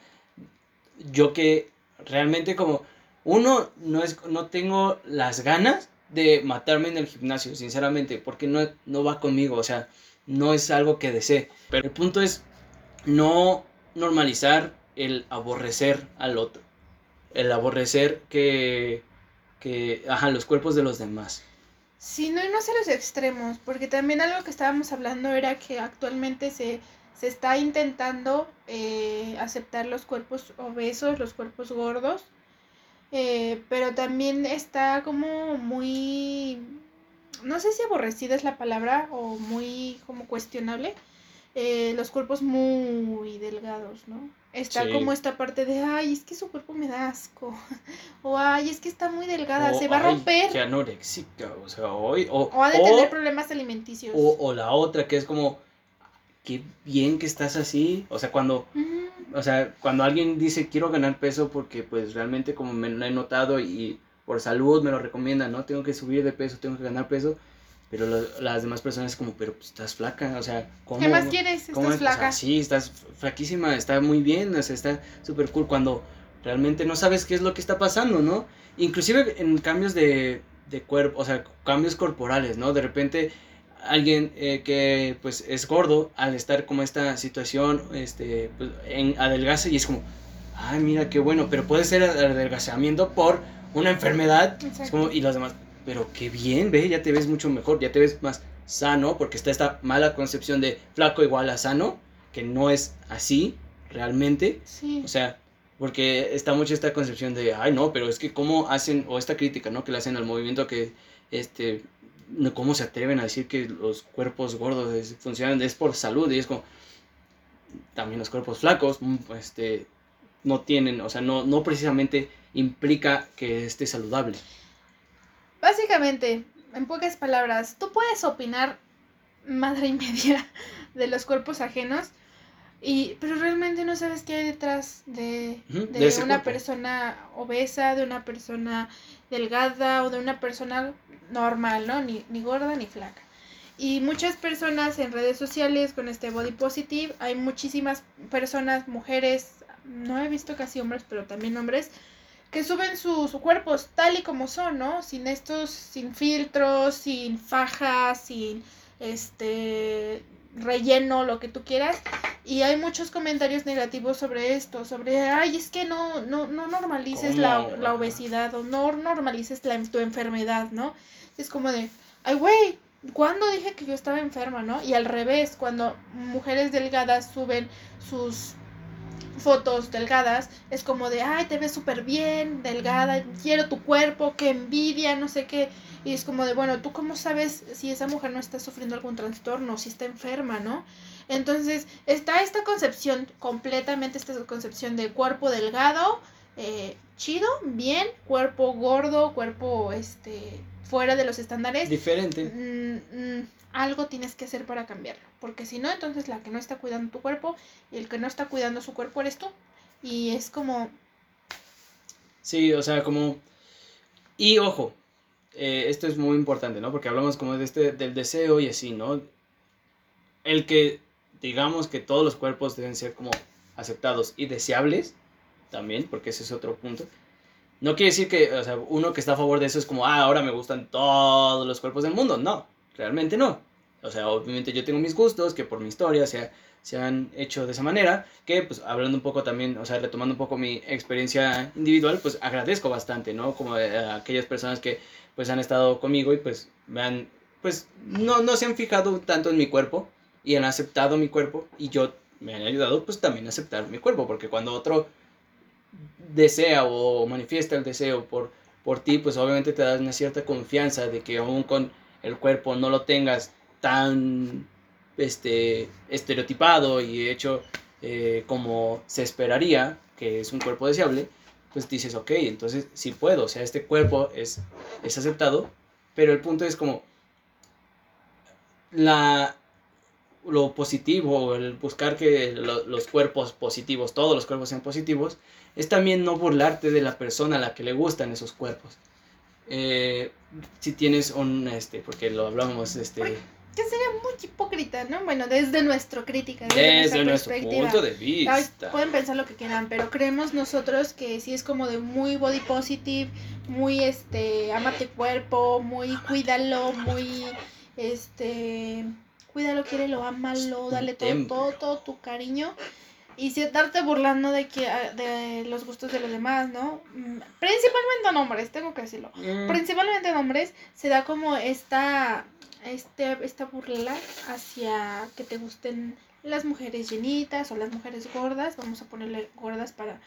yo que realmente como uno no es no tengo las ganas de matarme en el gimnasio, sinceramente, porque no, no va conmigo, o sea, no es algo que desee. Pero el punto es no normalizar el aborrecer al otro, el aborrecer que, que, ajá, los cuerpos de los demás. Sí, no, y no sé los extremos, porque también algo que estábamos hablando era que actualmente se se está intentando eh, aceptar los cuerpos obesos, los cuerpos gordos, eh, pero también está como muy, no sé si aborrecida es la palabra o muy como cuestionable, eh, los cuerpos muy delgados, ¿no? Está como esta parte de, ay, es que su cuerpo me da asco. o, ay, es que está muy delgada, se va a romper. Que anorexica, o sea, hoy. O, o ha de tener problemas alimenticios. O, o la otra que es como, qué bien que estás así. O sea, cuando, o sea, cuando alguien dice quiero ganar peso porque pues realmente como me lo he notado y por salud me lo recomiendan, ¿no? Tengo que subir de peso, tengo que ganar peso. Pero las demás personas como, pero pues, estás flaca, o sea, ¿cómo? ¿Qué más quieres? Estás flaca. sí, estás flaquísima, está muy bien, o sea, está súper cool cuando realmente no sabes qué es lo que está pasando, ¿no? Inclusive en cambios de, de cuerpo, o sea, cambios corporales, ¿no? De repente alguien eh, que pues es gordo al estar como esta situación este pues, en adelgaza y es como ay mira qué bueno pero puede ser adelgazamiento por una enfermedad y los demás pero qué bien ve ya te ves mucho mejor ya te ves más sano porque está esta mala concepción de flaco igual a sano que no es así realmente. Sí. o sea porque está mucho esta concepción de ay no pero es que cómo hacen o esta crítica no que le hacen al movimiento que este cómo se atreven a decir que los cuerpos gordos funcionan, es por salud, y es como, también los cuerpos flacos, mm, este, no tienen, o sea, no, no precisamente implica que esté saludable. Básicamente, en pocas palabras, tú puedes opinar madre y media de los cuerpos ajenos, y, pero realmente no sabes qué hay detrás de, de una persona obesa, de una persona delgada o de una persona normal, ¿no? Ni, ni gorda ni flaca. Y muchas personas en redes sociales con este body positive, hay muchísimas personas, mujeres, no he visto casi hombres, pero también hombres, que suben sus cuerpos tal y como son, ¿no? Sin estos, sin filtros, sin fajas, sin este relleno, lo que tú quieras. Y hay muchos comentarios negativos sobre esto, sobre, ay, es que no, no, no normalices la, la, obesidad o no normalices la, tu enfermedad, ¿no? Es como de, ay, güey, ¿cuándo dije que yo estaba enferma, no? Y al revés, cuando mujeres delgadas suben sus fotos delgadas, es como de, ay, te ves súper bien, delgada, quiero tu cuerpo, qué envidia, no sé qué. Y es como de, bueno, ¿tú cómo sabes si esa mujer no está sufriendo algún trastorno, si está enferma, no? Entonces, está esta concepción, completamente esta concepción de cuerpo delgado, eh, chido, bien, cuerpo gordo, cuerpo, este, fuera de los estándares. Diferente. Mm, mm, algo tienes que hacer para cambiarlo. Porque si no, entonces la que no está cuidando tu cuerpo y el que no está cuidando su cuerpo eres tú. Y es como... Sí, o sea, como... Y ojo, eh, esto es muy importante, ¿no? Porque hablamos como de este, del deseo y así, ¿no? El que digamos que todos los cuerpos deben ser como aceptados y deseables, también, porque ese es otro punto. No quiere decir que, o sea, uno que está a favor de eso es como, ah, ahora me gustan todos los cuerpos del mundo. No, realmente no. O sea, obviamente yo tengo mis gustos, que por mi historia se, se han hecho de esa manera, que pues hablando un poco también, o sea, retomando un poco mi experiencia individual, pues agradezco bastante, ¿no? Como a aquellas personas que pues han estado conmigo y pues me han, pues no, no se han fijado tanto en mi cuerpo y han aceptado mi cuerpo y yo me han ayudado pues también a aceptar mi cuerpo, porque cuando otro desea o manifiesta el deseo por, por ti, pues obviamente te das una cierta confianza de que aún con el cuerpo no lo tengas tan este, estereotipado y hecho eh, como se esperaría, que es un cuerpo deseable, pues dices, ok, entonces sí puedo, o sea, este cuerpo es, es aceptado, pero el punto es como la, lo positivo, el buscar que los cuerpos positivos, todos los cuerpos sean positivos, es también no burlarte de la persona a la que le gustan esos cuerpos. Eh, si tienes un, este, porque lo hablamos, este... Que sería muy hipócrita, ¿no? Bueno, desde nuestra crítica, desde, nuestro punto de vista. pueden pensar lo que quieran, pero creemos nosotros que sí es como de muy body positive, muy, este, amate cuerpo, muy cuídalo, muy, este cuídalo, quiérelo, amalo, dale todo, todo, todo tu cariño. Y si estarte burlando de que ah, de los gustos de los demás, ¿no? Mm, principalmente en hombres, tengo que decirlo. Mm. Principalmente en hombres se da como esta este esta burla hacia que te gusten las mujeres llenitas o las mujeres gordas, vamos a ponerle gordas para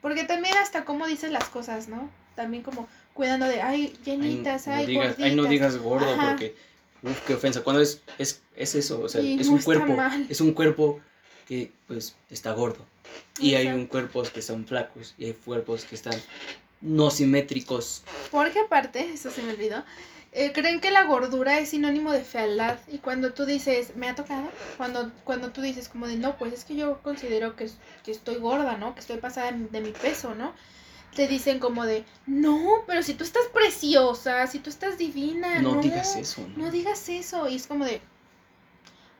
porque también hasta cómo dices las cosas, ¿no? También como cuidando de, ay, llenitas, ay, gorditas. Ay, no digas gordo porque Uf, qué ofensa. Cuando es, es, es eso, o sea, es un cuerpo, es un cuerpo que pues está gordo. Y hay un cuerpos que son flacos y hay cuerpos que están no simétricos. Porque aparte, eso se me olvidó, eh, creen que la gordura es sinónimo de fealdad. Y cuando tú dices, me ha tocado, cuando, cuando tú dices como de, no, pues es que yo considero que, que estoy gorda, ¿no? Que estoy pasada de mi peso, ¿no? Te dicen como de, no, pero si tú estás preciosa, si tú estás divina, no, digas eso. ¿no? no digas eso. Y es como de,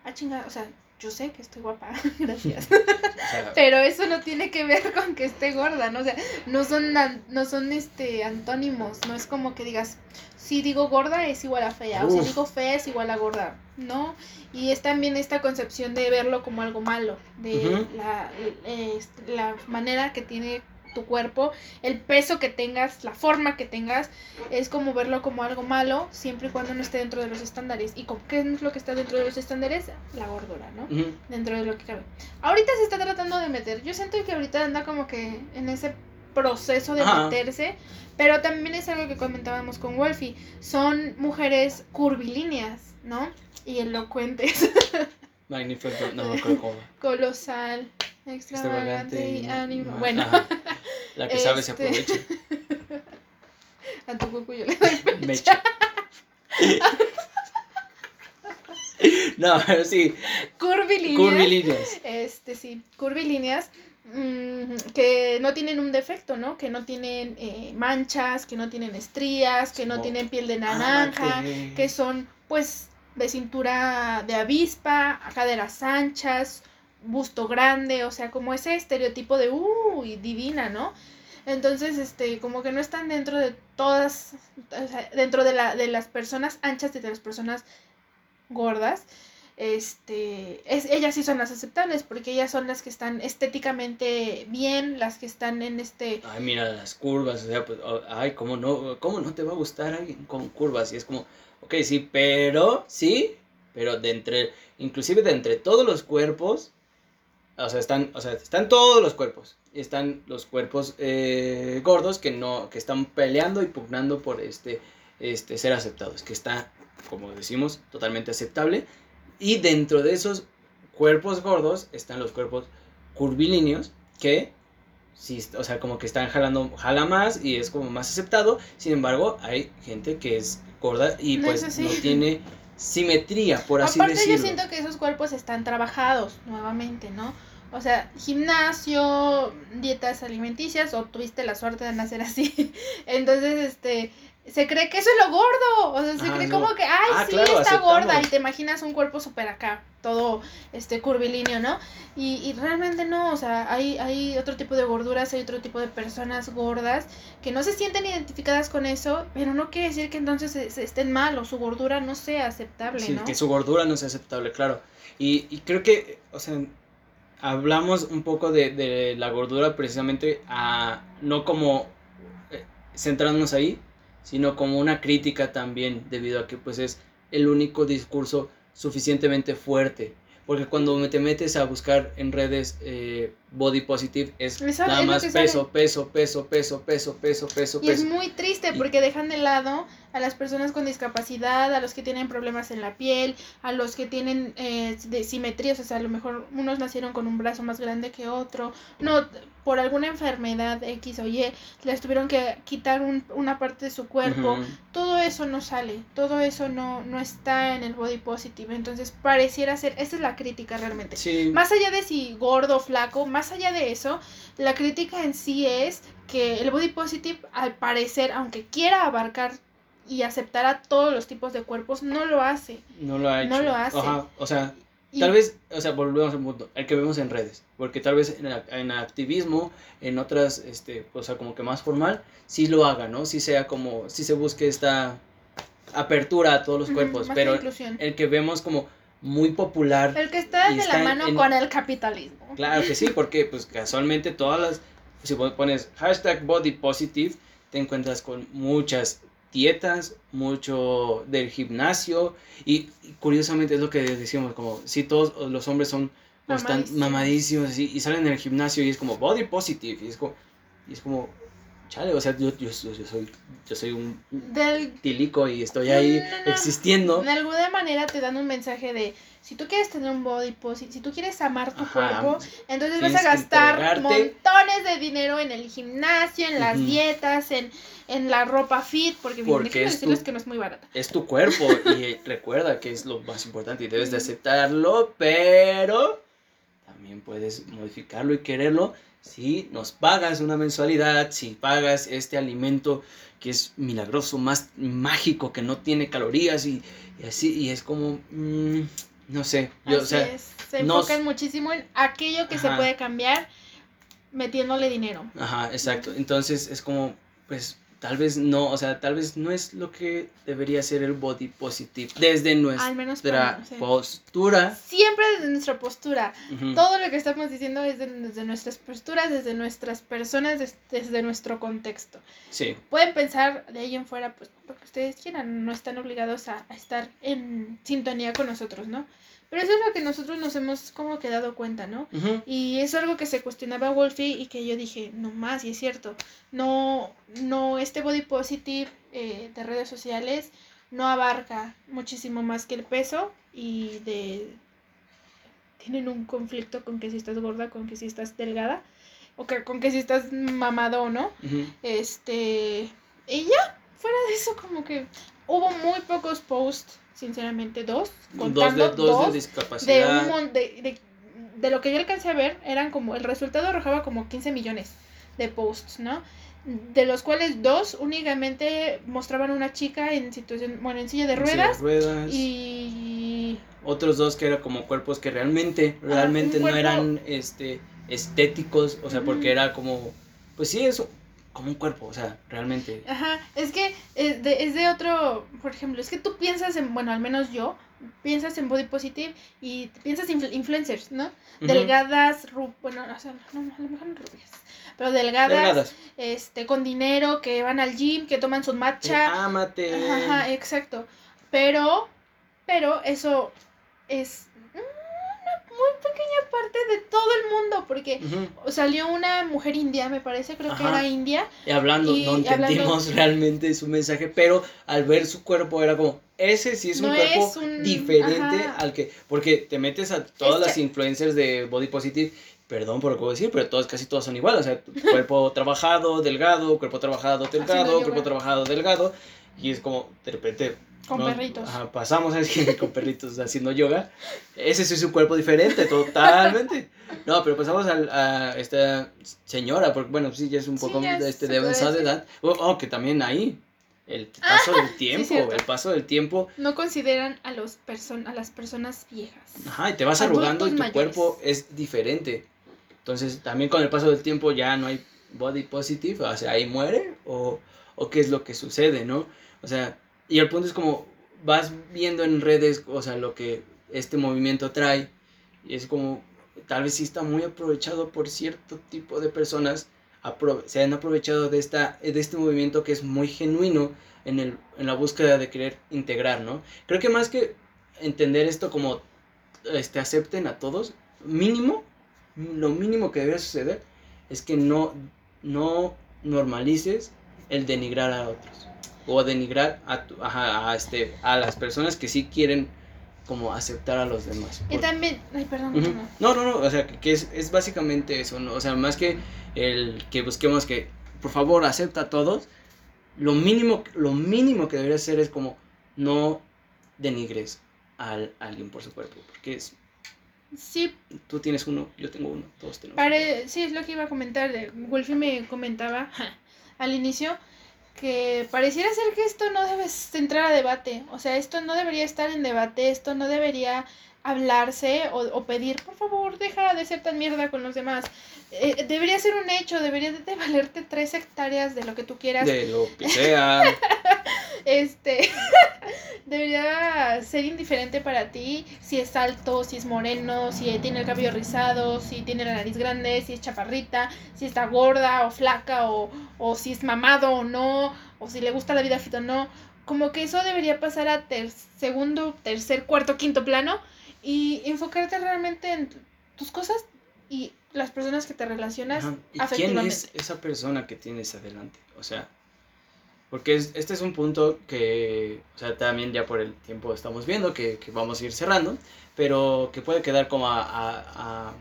ah, chingada, o sea, yo sé que estoy guapa, gracias. pero eso no tiene que ver con que esté gorda, ¿no? O sea, no son, no son este antónimos, no es como que digas, si digo gorda es igual a fea, o si digo fea es igual a gorda, ¿no? Y es también esta concepción de verlo como algo malo, de la, la manera que tiene tu cuerpo, el peso que tengas, la forma que tengas, es como verlo como algo malo, siempre y cuando no esté dentro de los estándares. ¿Y con qué es lo que está dentro de los estándares? La gordura, ¿no? Dentro de lo que cabe. Ahorita se está tratando de meter. Yo siento que ahorita anda como que en ese proceso de meterse, pero también es algo que comentábamos con Wolfie. Son mujeres curvilíneas, ¿no? Y elocuentes. Magnífico, no, creo Colosal, extravagante y ánimo. Bueno, la que sabe se este, aprovecha. A tu cucu yo le doy mecha. no, pero sí. Curvilíneas. Curvilíneas. Este, sí, curvilíneas mm, que no tienen un defecto, ¿no? Que no tienen eh, manchas, que no tienen estrías, que no tienen piel de naranja, que son, pues, de cintura de avispa, caderas anchas, busto grande, o sea, como ese estereotipo de, uh, divina, ¿no? Entonces, este, como que no están dentro de todas, o sea, dentro de, la, de las personas anchas y de las personas gordas este, es, ellas sí son las aceptables porque ellas son las que están estéticamente bien, las que están en este... Ay, mira las curvas, o sea, pues, ay, ¿cómo no, ¿cómo no te va a gustar alguien con curvas? Y es como, ok, sí, pero, sí, pero de entre, inclusive de entre todos los cuerpos, o sea, están, o sea, están todos los cuerpos, están los cuerpos eh, gordos que no, que están peleando y pugnando por este, este, ser aceptados, que está, como decimos, totalmente aceptable, y dentro de esos cuerpos gordos están los cuerpos curvilíneos que sí, o sea, como que están jalando, jala más y es como más aceptado. Sin embargo, hay gente que es gorda y pues no tiene simetría, por así Aparte, decirlo. yo siento que esos cuerpos están trabajados nuevamente, ¿no? O sea, gimnasio, dietas alimenticias, o tuviste la suerte de nacer así. Entonces, este, se cree que eso es lo gordo. O sea, se cree como que, ay, ah, sí, está gorda. Y te imaginas un cuerpo súper acá, todo este curvilíneo, ¿no? Y, y realmente no, o sea, hay, hay otro tipo de gorduras, hay otro tipo de personas gordas que no se sienten identificadas con eso, pero no quiere decir que entonces se, estén mal o su gordura no sea aceptable, sí, que su gordura no sea aceptable, claro. Y, y creo que, o sea, hablamos un poco de, de la gordura precisamente a, no como eh, centrándonos ahí, sino como una crítica también, debido a que pues es el único discurso suficientemente fuerte. Porque cuando te metes a buscar en redes eh, body positive es nada más peso, peso, peso, peso, peso, peso, peso, y es muy triste porque dejan de lado a las personas con discapacidad, a los que tienen problemas en la piel, a los que tienen eh, de simetrías, o sea, a lo mejor unos nacieron con un brazo más grande que otro, no, por alguna enfermedad X o Y, les tuvieron que quitar un, una parte de su cuerpo, todo eso no sale, todo eso no, no está en el body positive, entonces pareciera ser, esa es la crítica realmente, más allá de si gordo o flaco, más allá de eso, la crítica en sí es que el body positive al parecer, aunque quiera abarcar y aceptar a todos los tipos de cuerpos, no lo hace. No lo ha hecho. No lo hace. o sea, tal vez, o sea, volvemos al punto, el que vemos en redes, porque tal vez en, en, activismo, en otras, este, o sea, como que más formal, sí lo haga, ¿no? Sí sea como, sí se busque esta apertura a todos los cuerpos, pero el que vemos como muy popular. El que está de la mano con el capitalismo. Claro que sí, porque pues casualmente todas las, si pones hashtag body positive, te encuentras con muchas dietas, mucho del gimnasio y, curiosamente es lo que decimos, como si todos los hombres son están mamadísimos y, salen en el gimnasio y es como body positive y es como, y es como chale, o sea, yo, yo, yo, soy, yo soy un Del... tilico y estoy ahí existiendo. De alguna manera te dan un mensaje de, si tú quieres tener un body positive, si tú quieres amar tu cuerpo, entonces vas a gastar montones de dinero en el gimnasio, en las dietas, en, en la ropa fit, porque, porque decirles que no es muy barata. Es tu cuerpo y recuerda que es lo más importante y debes de aceptarlo, pero también puedes modificarlo y quererlo si nos pagas una mensualidad, si pagas este alimento que es milagroso, más mágico, que no tiene calorías y, así, y es como, mm, no sé, yo, o sea, se enfocan muchísimo en aquello que se puede cambiar metiéndole dinero. Ajá, exacto, entonces es como, pues tal vez no, o sea, tal vez no es lo que debería ser el body positive desde nuestra postura. Siempre desde nuestra postura. Todo lo que estamos diciendo es desde nuestras posturas, desde nuestras personas, desde, nuestro contexto. Sí. Pueden pensar de ahí en fuera, pues, porque ustedes quieran, no están obligados a estar en sintonía con nosotros, ¿no? Pero eso es lo que nosotros nos hemos como que dado cuenta, ¿no? Y es algo que se cuestionaba Wolfie y que yo dije, no más, y es cierto, no, no, este body positive eh, de redes sociales no abarca muchísimo más que el peso y de... Tienen un conflicto con que si estás gorda, con que si estás delgada, o que, con que si estás mamado o no. Este... Y ya, fuera de eso como que hubo muy pocos posts sinceramente, dos. Contando dos de, discapacidad. De, de, lo que yo alcancé a ver, eran como, el resultado arrojaba como 15 millones de posts, ¿no? De los cuales dos únicamente mostraban una chica en situación, bueno, en silla de ruedas. Y... Otros dos que eran como cuerpos que realmente, realmente no eran este estéticos, o sea, porque era como, pues sí, eso, como un cuerpo, o sea, realmente. Ajá, es que es de, es de otro, por ejemplo, es que tú piensas en, bueno, al menos yo, piensas en body positive y piensas en influencers, ¿no? Delgadas, ru bueno, o sea, no, a lo mejor no rubias, pero delgadas, este, con dinero, que van al gym, que toman su matcha. Ámate. Ajá, exacto. Pero, pero eso es pequeña parte de todo el mundo, porque salió una mujer india, me parece, creo que era india. Y hablando, no entendimos realmente su mensaje, pero al ver su cuerpo era como, ese sí es un cuerpo diferente al que, porque te metes a todas las influencers de Body Positive perdón por lo que voy a decir, pero todos, casi todos son iguales. O sea, cuerpo trabajado, delgado, cuerpo trabajado, delgado, cuerpo trabajado, delgado. Y es como, de repente, con perritos. pasamos así con perritos haciendo yoga. Ese sí es un cuerpo diferente, totalmente. No, pero pasamos a, a esta señora, porque bueno, sí, ya es un poco de, este, de avanzada edad. Oh, oh, que también ahí, el ah, paso del tiempo, el paso del tiempo. No consideran a, los person a las personas viejas. Ajá, y te vas arrugando y tu cuerpo es diferente. Entonces, también con el paso del tiempo ya no hay body positive, o sea, ahí muere, o, o qué es lo que sucede, ¿no? O sea, y el punto es como vas viendo en redes, o sea, lo que este movimiento trae, y es como, tal vez sí está muy aprovechado por cierto tipo de personas, se han aprovechado de, esta, de este movimiento que es muy genuino en, el, en la búsqueda de querer integrar, ¿no? Creo que más que entender esto como este, acepten a todos, mínimo, lo mínimo que debería suceder es que no, no normalices el denigrar a otros o denigrar a, a, este, a las personas que sí quieren como aceptar a los demás. Y también, ay, perdón. No, no, no, o sea, que, es, es, básicamente eso, ¿no? O sea, más que el que busquemos que, por favor, acepta a todos, lo mínimo, lo mínimo que debería hacer es como no denigres a, alguien por su cuerpo, porque es... Sí. Tú tienes uno, yo tengo uno, todos tenemos Sí, es lo que iba a comentar. Wolfie me comentaba al inicio que pareciera ser que esto no debe entrar a debate, o sea, esto no debería estar en debate, esto no debería hablarse o, pedir, por favor, deja de ser tan mierda con los demás. Eh, debería ser un hecho, debería de valerte tres hectáreas de lo que tú quieras. De lo que sea. este, debería ser indiferente para ti si es alto, si es moreno, si tiene el cabello rizado, si tiene la nariz grande, si es chaparrita, si está gorda o flaca o, o si es mamado o no, o si le gusta la vida fit o no. Como que eso debería pasar a ter segundo, tercer, cuarto, quinto plano y enfocarte realmente en tus cosas y las personas que te relacionas. ¿Y quién es esa persona que tienes adelante? O sea, porque este es un punto que, o sea, también ya por el tiempo estamos viendo que, vamos a ir cerrando, pero que puede quedar como a,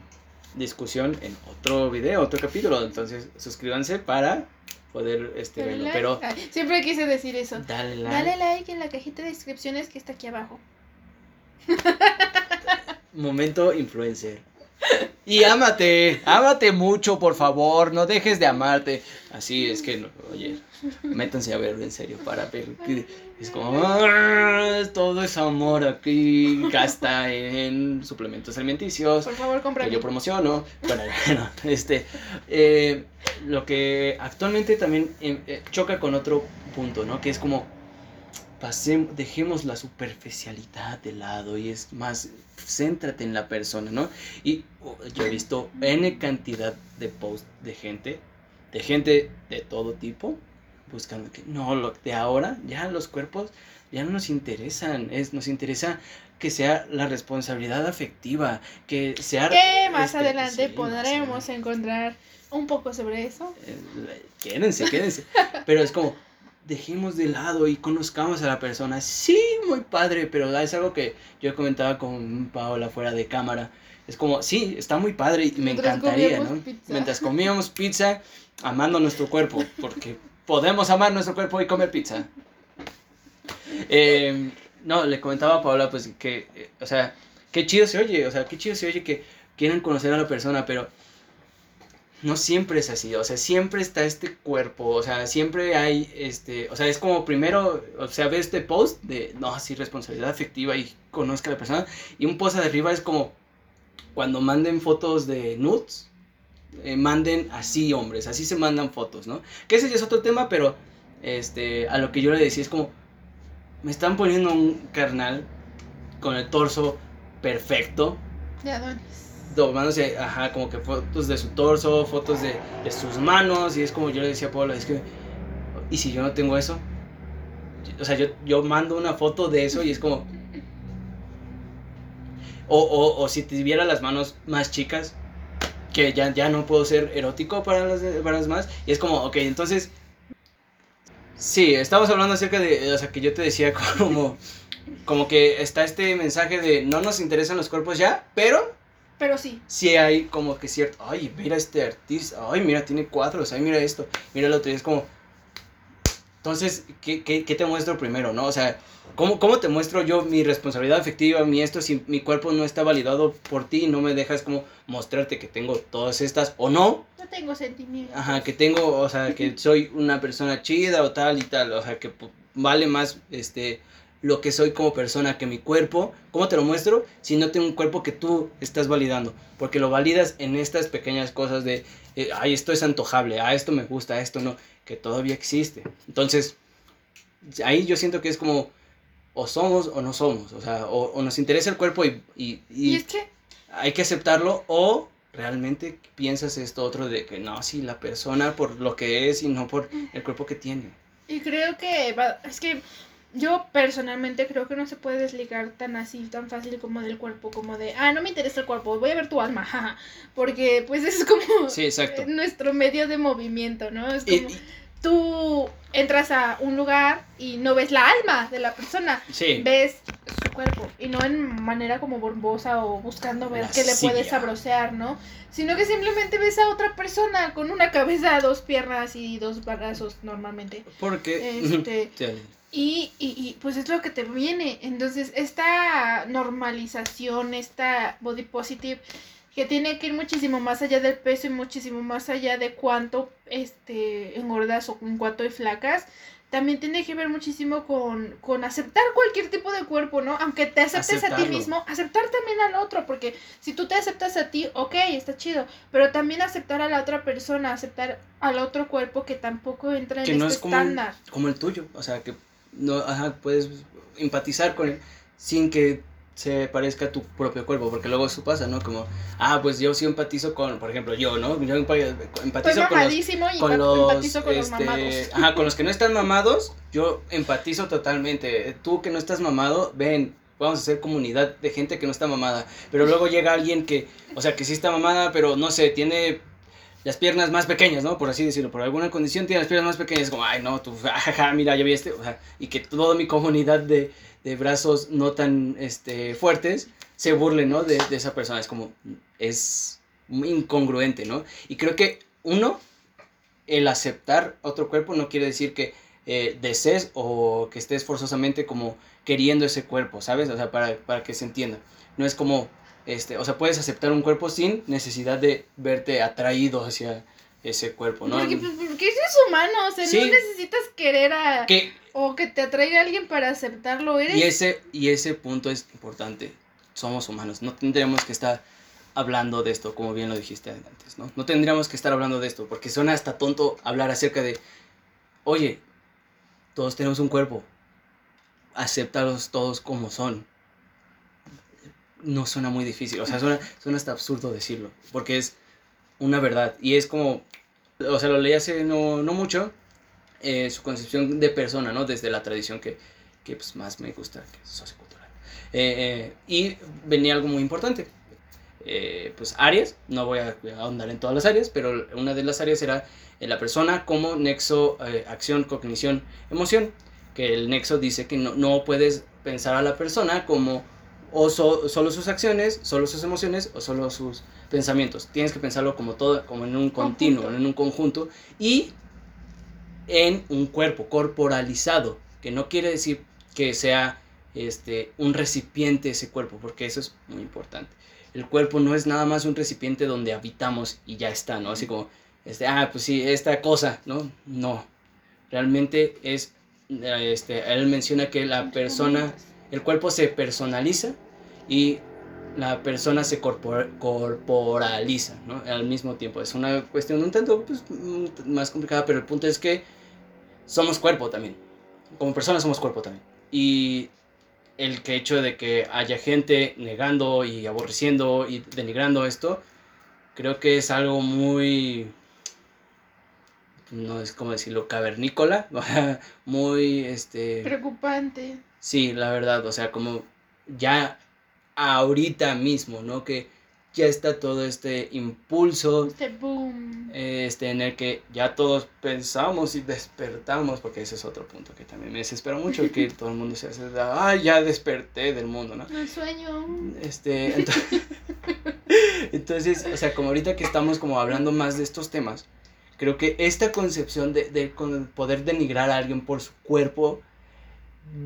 discusión en otro video, otro capítulo. Entonces, suscríbanse para poder este, verlo. Pero, siempre quise decir eso. Dale like. Dale like en la cajita de descripciones que está aquí abajo. Momento influencer. Y ámate, ámate mucho, por favor, no dejes de amarte. Así es que, oye, métanse a verlo en serio para ver. Es como, ah, todo es amor aquí, gasta en suplementos alimenticios. Por favor, compra. yo promociono. Bueno, bueno este, eh, lo que actualmente también eh, eh, choca con otro punto, ¿no? Que es como, pasemos, dejemos la superficialidad de lado y es más, céntrate en la persona, ¿no? Y oh, yo he visto N cantidad de posts de gente, de gente de todo tipo, buscando que, no, lo de ahora, ya los cuerpos ya no nos interesan, es, nos interesa que sea la responsabilidad afectiva, que sea... Que más este, adelante podremos encontrar un poco sobre eso. Eh, quédense, quédense. Pero es como, dejemos de lado y conozcamos a la persona. Sí, muy padre, pero es algo que yo comentaba con Paola fuera de cámara. Es como, sí, está muy padre y me encantaría, ¿no? Mientras comíamos pizza, amando nuestro cuerpo, porque podemos amar nuestro cuerpo y comer pizza. Eh, no, le comentaba a Paola, pues que, eh, o sea, qué chido se oye, o sea, qué chido se oye que quieran conocer a la persona, pero no siempre es así, o sea, siempre está este cuerpo, o sea, siempre hay este, o sea, es como primero, o sea, ve este post de, no, así responsabilidad afectiva y conozca a la persona, y un post arriba es como cuando manden fotos de nudes, eh, manden así, hombres, así se mandan fotos, ¿no? Que ese ya es otro tema, pero este, a lo que yo le decía es como, me están poniendo un carnal con el torso perfecto. De Adonis. Tomándose, ajá, como que fotos de su torso, fotos de, de sus manos, y es como yo le decía a Paula, es que, ¿y si yo no tengo eso? O sea, yo, yo mando una foto de eso y es como... O, o, o si tuviera las manos más chicas, que ya, ya no puedo ser erótico para las, para las más. Y es como, ok, entonces... Sí, estamos hablando acerca de, o sea, que yo te decía como, como que está este mensaje de no nos interesan los cuerpos ya, pero Pero sí. sí hay como que cierto, ay, mira este artista, ay, mira, tiene cuadros, ay, mira esto, mira lo otro, y es como, entonces, ¿qué, qué, qué te muestro primero, no? O sea, ¿cómo, ¿cómo te muestro yo mi responsabilidad afectiva, mi esto, si mi cuerpo no está validado por ti y no me dejas como mostrarte que tengo todas estas, o no, No tengo sentimientos. Ajá, que tengo, o sea, que soy una persona chida o tal y tal, o sea, que pu- vale más, este, lo que soy como persona que mi cuerpo. ¿Cómo te lo muestro? Si no tengo un cuerpo que tú estás validando, porque lo validas en estas pequeñas cosas de, eh, ay, esto es antojable, ah, esto me gusta, esto no, que todavía existe. Entonces, ahí yo siento que es como, o somos o no somos, o sea, o, o nos interesa el cuerpo y, y, y Y es que hay que aceptarlo o realmente piensas esto otro de que no, sí, la persona por lo que es y no por el cuerpo que tiene. Y creo que va- es que yo personalmente creo que no se puede desligar tan así, tan fácil como del cuerpo, como de, ah, no me interesa el cuerpo, voy a ver tu alma, jaja. Porque pues es como Sí, exacto. nuestro medio de movimiento, ¿no? Es Y- como tú entras a un lugar y no ves la alma de la persona, sí, ves su cuerpo y no en manera como borbosa o buscando ver qué le puedes sabrosear, ¿no? Sino que simplemente ves a otra persona con una cabeza, dos piernas y dos brazos normalmente. porque... Este, y, y, y pues es lo que te viene. Entonces, esta normalización, esta body positive, que tiene que ir muchísimo más allá del peso y muchísimo más allá de cuánto este, engordas o en cuánto hay flacas, también tiene que ver muchísimo con, con aceptar cualquier tipo de cuerpo, ¿no? Aunque te aceptes a ti Aceptarlo. mismo, aceptar también al otro, porque si tú te aceptas a ti, ok, está chido, pero también aceptar a la otra persona, aceptar al otro cuerpo que tampoco entra en que este no es como, estándar. como el tuyo, o sea, que no, ajá, puedes empatizar con él sin que se parezca a tu propio cuerpo, porque luego eso pasa, ¿no? Como, ah, pues yo sí empatizo con, por ejemplo, yo, ¿no? Yo Estoy empatizo con los mamadísimo y con los, empatizo con los este, mamados. ajá, con los que no están mamados, yo empatizo totalmente. Tú que no estás mamado, ven, vamos a hacer comunidad de gente que no está mamada. Pero luego llega alguien que, o sea, que sí está mamada, pero no sé, tiene las piernas más pequeñas, ¿no? Por así decirlo, por alguna condición tiene las piernas más pequeñas, como, ay, no, tú, jajaja, mira, ya vi este, o sea, y que toda mi comunidad de, de brazos no tan, este, fuertes se burle, ¿no? De, esa persona, es como, es incongruente, ¿no? Y creo que uno, el aceptar otro cuerpo no quiere decir que eh, desees o que estés forzosamente como queriendo ese cuerpo, ¿sabes? O sea, para, para que se entienda. No es como, este, o sea, puedes aceptar un cuerpo sin necesidad de verte atraído hacia ese cuerpo, ¿no? Porque, pues, porque eres humano, o sea, Sí. no necesitas querer a... Que, O que te atraiga alguien para aceptarlo, eres... y, ese, y ese punto es importante. Somos humanos, no tendríamos que estar hablando de esto, como bien lo dijiste antes, ¿no? No tendríamos que estar hablando de esto, porque suena hasta tonto hablar acerca de, oye, todos tenemos un cuerpo, acéptalos todos como son. No suena muy difícil, o sea, suena, suena hasta absurdo decirlo, porque es una verdad, y es como, o sea, lo leí hace no, no mucho, eh, su concepción de persona, ¿no? Desde la tradición que, que pues, más me gusta, que es sociocultural. Eh, eh, y venía algo muy importante. Eh, pues áreas, no voy a ahondar en todas las áreas, pero una de las áreas era la persona como nexo, acción, cognición, emoción, que el nexo dice que no, no puedes pensar a la persona como o so- solo sus acciones, solo sus emociones o solo sus pensamientos. Tienes que pensarlo como todo, como en un continuo, Conjunto. en un conjunto y en un cuerpo corporalizado, que no quiere decir que sea este un recipiente ese cuerpo, porque eso es muy importante. El cuerpo no es nada más un recipiente donde habitamos y ya está, ¿no? Así como este, ah, pues sí, esta cosa, ¿no? No. Realmente es este él menciona que la persona el cuerpo se personaliza y la persona se corporaliza, ¿no? Al mismo tiempo. Es una cuestión un tanto pues, más complicada, pero el punto es que somos cuerpo también. Como personas somos cuerpo también. Y el que hecho de que haya gente negando y aborreciendo y denigrando esto, creo que es algo muy no es como decirlo cavernícola, muy este preocupante. Sí, la verdad, o sea, como ya ahorita mismo, ¿no? Que ya está todo este impulso. Este boom. Este, en el que ya todos pensamos y despertamos, porque ese es otro punto que también me desespera mucho, que todo el mundo se hace, ah, ya desperté del mundo, ¿no? El sueño. Este, entonces, entonces, o sea, como ahorita que estamos como hablando más de estos temas, creo que esta concepción de, de poder denigrar a alguien por su cuerpo,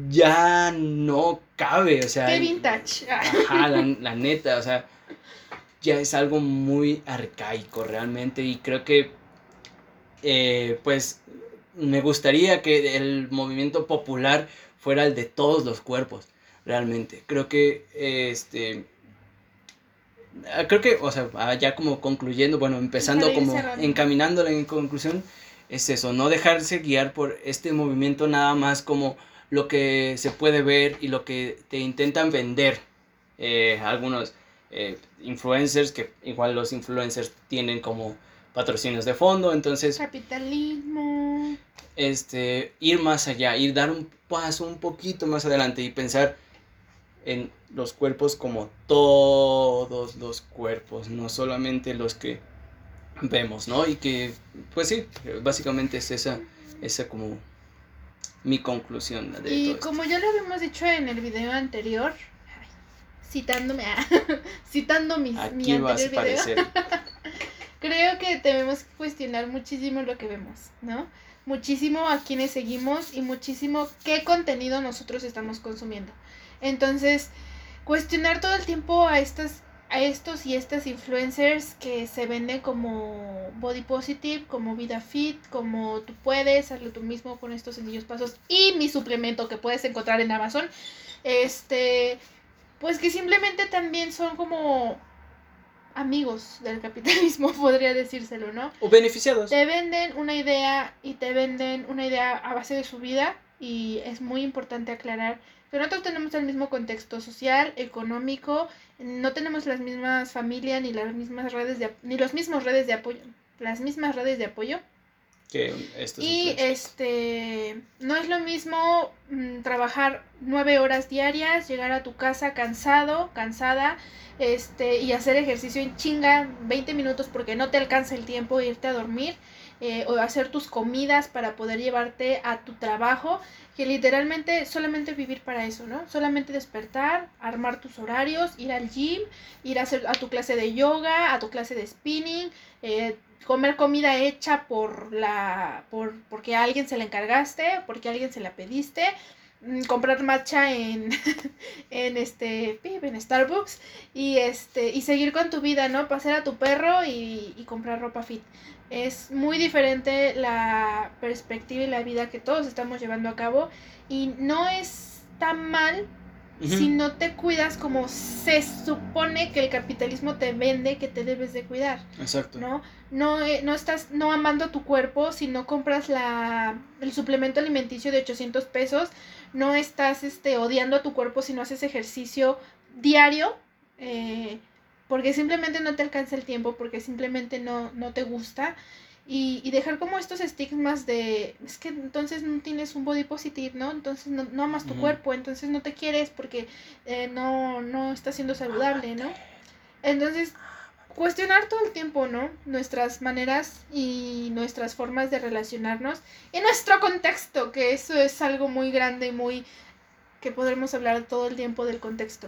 ya no cabe, o sea. Qué vintage. Ajá, la, la, neta, o sea, ya es algo muy arcaico realmente y creo que, eh, pues, me gustaría que el movimiento popular fuera el de todos los cuerpos, realmente. Creo que, este, creo que, o sea, ah, ya como concluyendo, bueno, empezando como encaminándole en conclusión, es eso, no dejarse guiar por este movimiento nada más como lo que se puede ver y lo que te intentan vender eh, algunos eh, influencers, que igual los influencers tienen como patrocinios de fondo, entonces... Capitalismo. Este, ir más allá, ir dar un paso un poquito más adelante y pensar en los cuerpos como todos los cuerpos, no solamente los que vemos, ¿no? Y que, pues sí, básicamente es esa, esa como mi conclusión de y como ya lo habíamos dicho en el video anterior citándome a, citando mis, mi anterior video creo que debemos cuestionar muchísimo lo que vemos no muchísimo a quienes seguimos y muchísimo qué contenido nosotros estamos consumiendo. Entonces cuestionar todo el tiempo a estas a estos y estas influencers que se venden como body positive, como vida fit, como tú puedes, hazlo tú mismo con estos sencillos pasos y mi suplemento que puedes encontrar en Amazon. Este, pues que simplemente también son como amigos del capitalismo, podría decírselo, ¿no? O beneficiados. Te venden una idea y te venden una idea a base de su vida y es muy importante aclarar que nosotros tenemos el mismo contexto social, económico, no tenemos las mismas familias ni las mismas redes de ni los mismos redes de apoyo, las mismas redes de apoyo. Que y este no es lo mismo mm, trabajar nueve horas diarias, llegar a tu casa cansado, cansada, este, y hacer ejercicio en chinga 20 minutos porque no te alcanza el tiempo de irte a dormir eh, o hacer tus comidas para poder llevarte a tu trabajo, que literalmente solamente vivir para eso, ¿no? Solamente despertar, armar tus horarios, ir al gym, ir a, hacer, a tu clase de yoga, a tu clase de spinning, eh, comer comida hecha por la por porque a alguien se la encargaste, porque a alguien se la pediste, mm, comprar matcha en en este en Starbucks y este y seguir con tu vida, ¿no? Pasear a tu perro y, y comprar ropa fit es muy diferente la perspectiva y la vida que todos estamos llevando a cabo y no es tan mal si no te cuidas como se supone que el capitalismo te vende que te debes de cuidar. Exacto. ¿No? No, eh, no estás no amando tu cuerpo si no compras la, el suplemento alimenticio de 800 pesos, no estás este, odiando a tu cuerpo si no haces ejercicio diario. Eh, porque simplemente no te alcanza el tiempo, porque simplemente no, no te gusta. Y, dejar como estos estigmas de, es que entonces no tienes un body positive, ¿no? Entonces no, no amas tu cuerpo, entonces no te quieres porque eh, no, no está siendo saludable, ¿no? Entonces, cuestionar todo el tiempo, ¿no? Nuestras maneras y nuestras formas de relacionarnos en nuestro contexto, que eso es algo muy grande y muy que podremos hablar todo el tiempo del contexto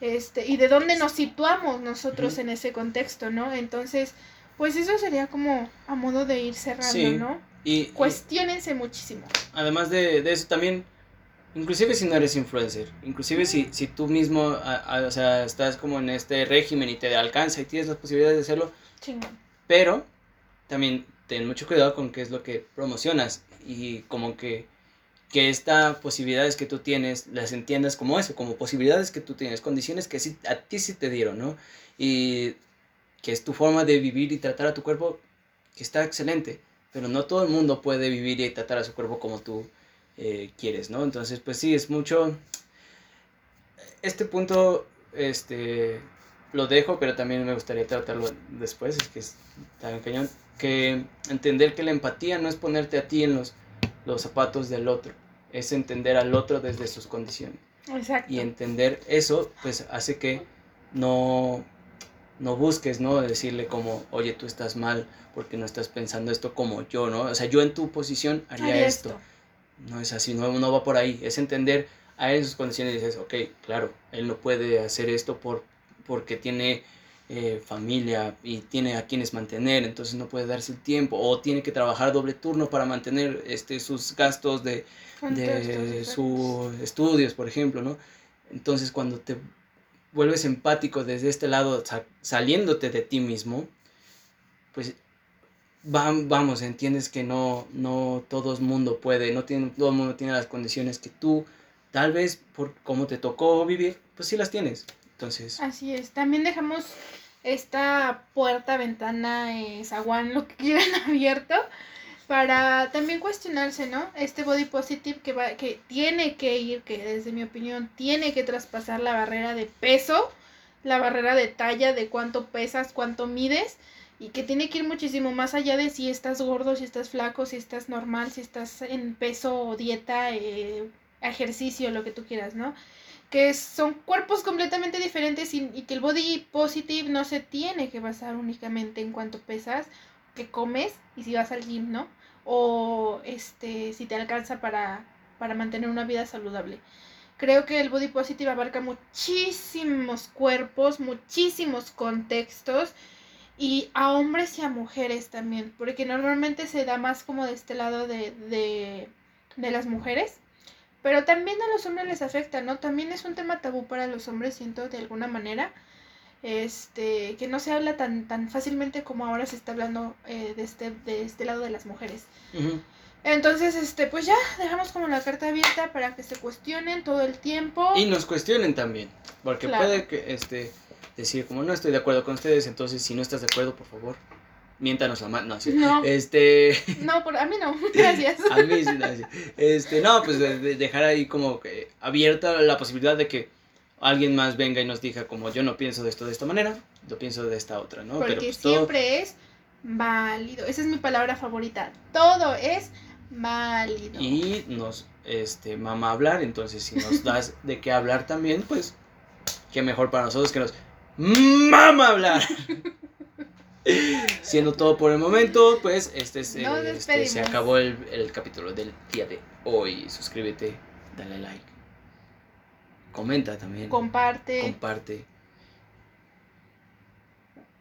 este, y de dónde nos situamos nosotros en ese contexto, ¿no? Entonces, pues eso sería como a modo de ir cerrando, ¿no? Y, Cuestiónense muchísimo. Además de, eso también, inclusive si no eres influencer, inclusive si, si tú mismo, o sea, estás como en este régimen y te alcanza y tienes las posibilidades de hacerlo, pero también ten mucho cuidado con qué es lo que promocionas y como que que estas posibilidades que tú tienes las entiendas como eso, como posibilidades que tú tienes, condiciones que sí, a ti sí te dieron, ¿no? Y que es tu forma de vivir y tratar a tu cuerpo, que está excelente, pero no todo el mundo puede vivir y tratar a su cuerpo como tú eh, quieres, ¿no? Entonces, pues sí, es mucho... Este punto, este, lo dejo, pero también me gustaría tratarlo después, es que es tan cañón, que entender que la empatía no es ponerte a ti en los los zapatos del otro, es entender al otro desde sus condiciones. Exacto. Y entender eso, pues hace que no, no busques, ¿no? Decirle como, oye, tú estás mal porque no estás pensando esto como yo, ¿no? O sea, yo en tu posición haría, esto. No es así, no, no va por ahí. Es entender a esas condiciones y dices, ok, claro, él no puede hacer esto por, porque tiene eh, familia y tiene a quienes mantener, entonces no puede darse el tiempo o tiene que trabajar doble turno para mantener este, sus gastos de, de sus estudios, por ejemplo, ¿no? Entonces cuando te vuelves empático desde este lado, saliéndote de ti mismo, pues vamos, entiendes que no, no todo el mundo puede, no tiene, todo el mundo tiene las condiciones que tú, tal vez por cómo te tocó vivir, pues sí las tienes. Así es. También dejamos esta puerta, ventana, eh, zaguán, lo que quieran abierto, para también cuestionarse, ¿no? Este body positive que, va, que tiene que ir, que desde mi opinión tiene que traspasar la barrera de peso, la barrera de talla, de cuánto pesas, cuánto mides, y que tiene que ir muchísimo más allá de si estás gordo, si estás flaco, si estás normal, si estás en peso, dieta, eh, ejercicio, lo que tú quieras, ¿no? Que son cuerpos completamente diferentes y, que el body positive no se tiene que basar únicamente en cuánto pesas, que comes y si vas al gym, ¿no? O este, si te alcanza para, para mantener una vida saludable. Creo que el body positive abarca muchísimos cuerpos, muchísimos contextos y a hombres y a mujeres también, porque normalmente se da más como de este lado de, de, de las mujeres pero también a los hombres les afecta, ¿no? También es un tema tabú para los hombres, siento, de alguna manera. Este, que no se habla tan, tan fácilmente como ahora se está hablando eh, de, este, de este lado de las mujeres. Entonces, este, pues ya dejamos como la carta abierta para que se cuestionen todo el tiempo. Y nos cuestionen también, porque puede que, este, decir como no estoy de acuerdo con ustedes, entonces si no estás de acuerdo, por favor, miéntanos la mano, no, sí. No. Este... No, por, a mí no, gracias. a mí sí, gracias. Este, no, pues dejar ahí como que abierta la posibilidad de que alguien más venga y nos diga como yo no pienso de esto de esta manera, yo pienso de esta otra, ¿no? Porque pues, siempre es válido, esa es mi palabra favorita, todo es válido. Y nos, este, mama hablar, entonces si nos das de qué hablar también, pues, qué mejor para nosotros que nos mama hablar. Siendo todo por el momento, pues este, este se acabó el, el, capítulo del día de hoy. Suscríbete, dale like, comenta también. Comparte. Comparte.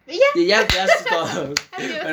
Y ya. Y ya, ya es todo.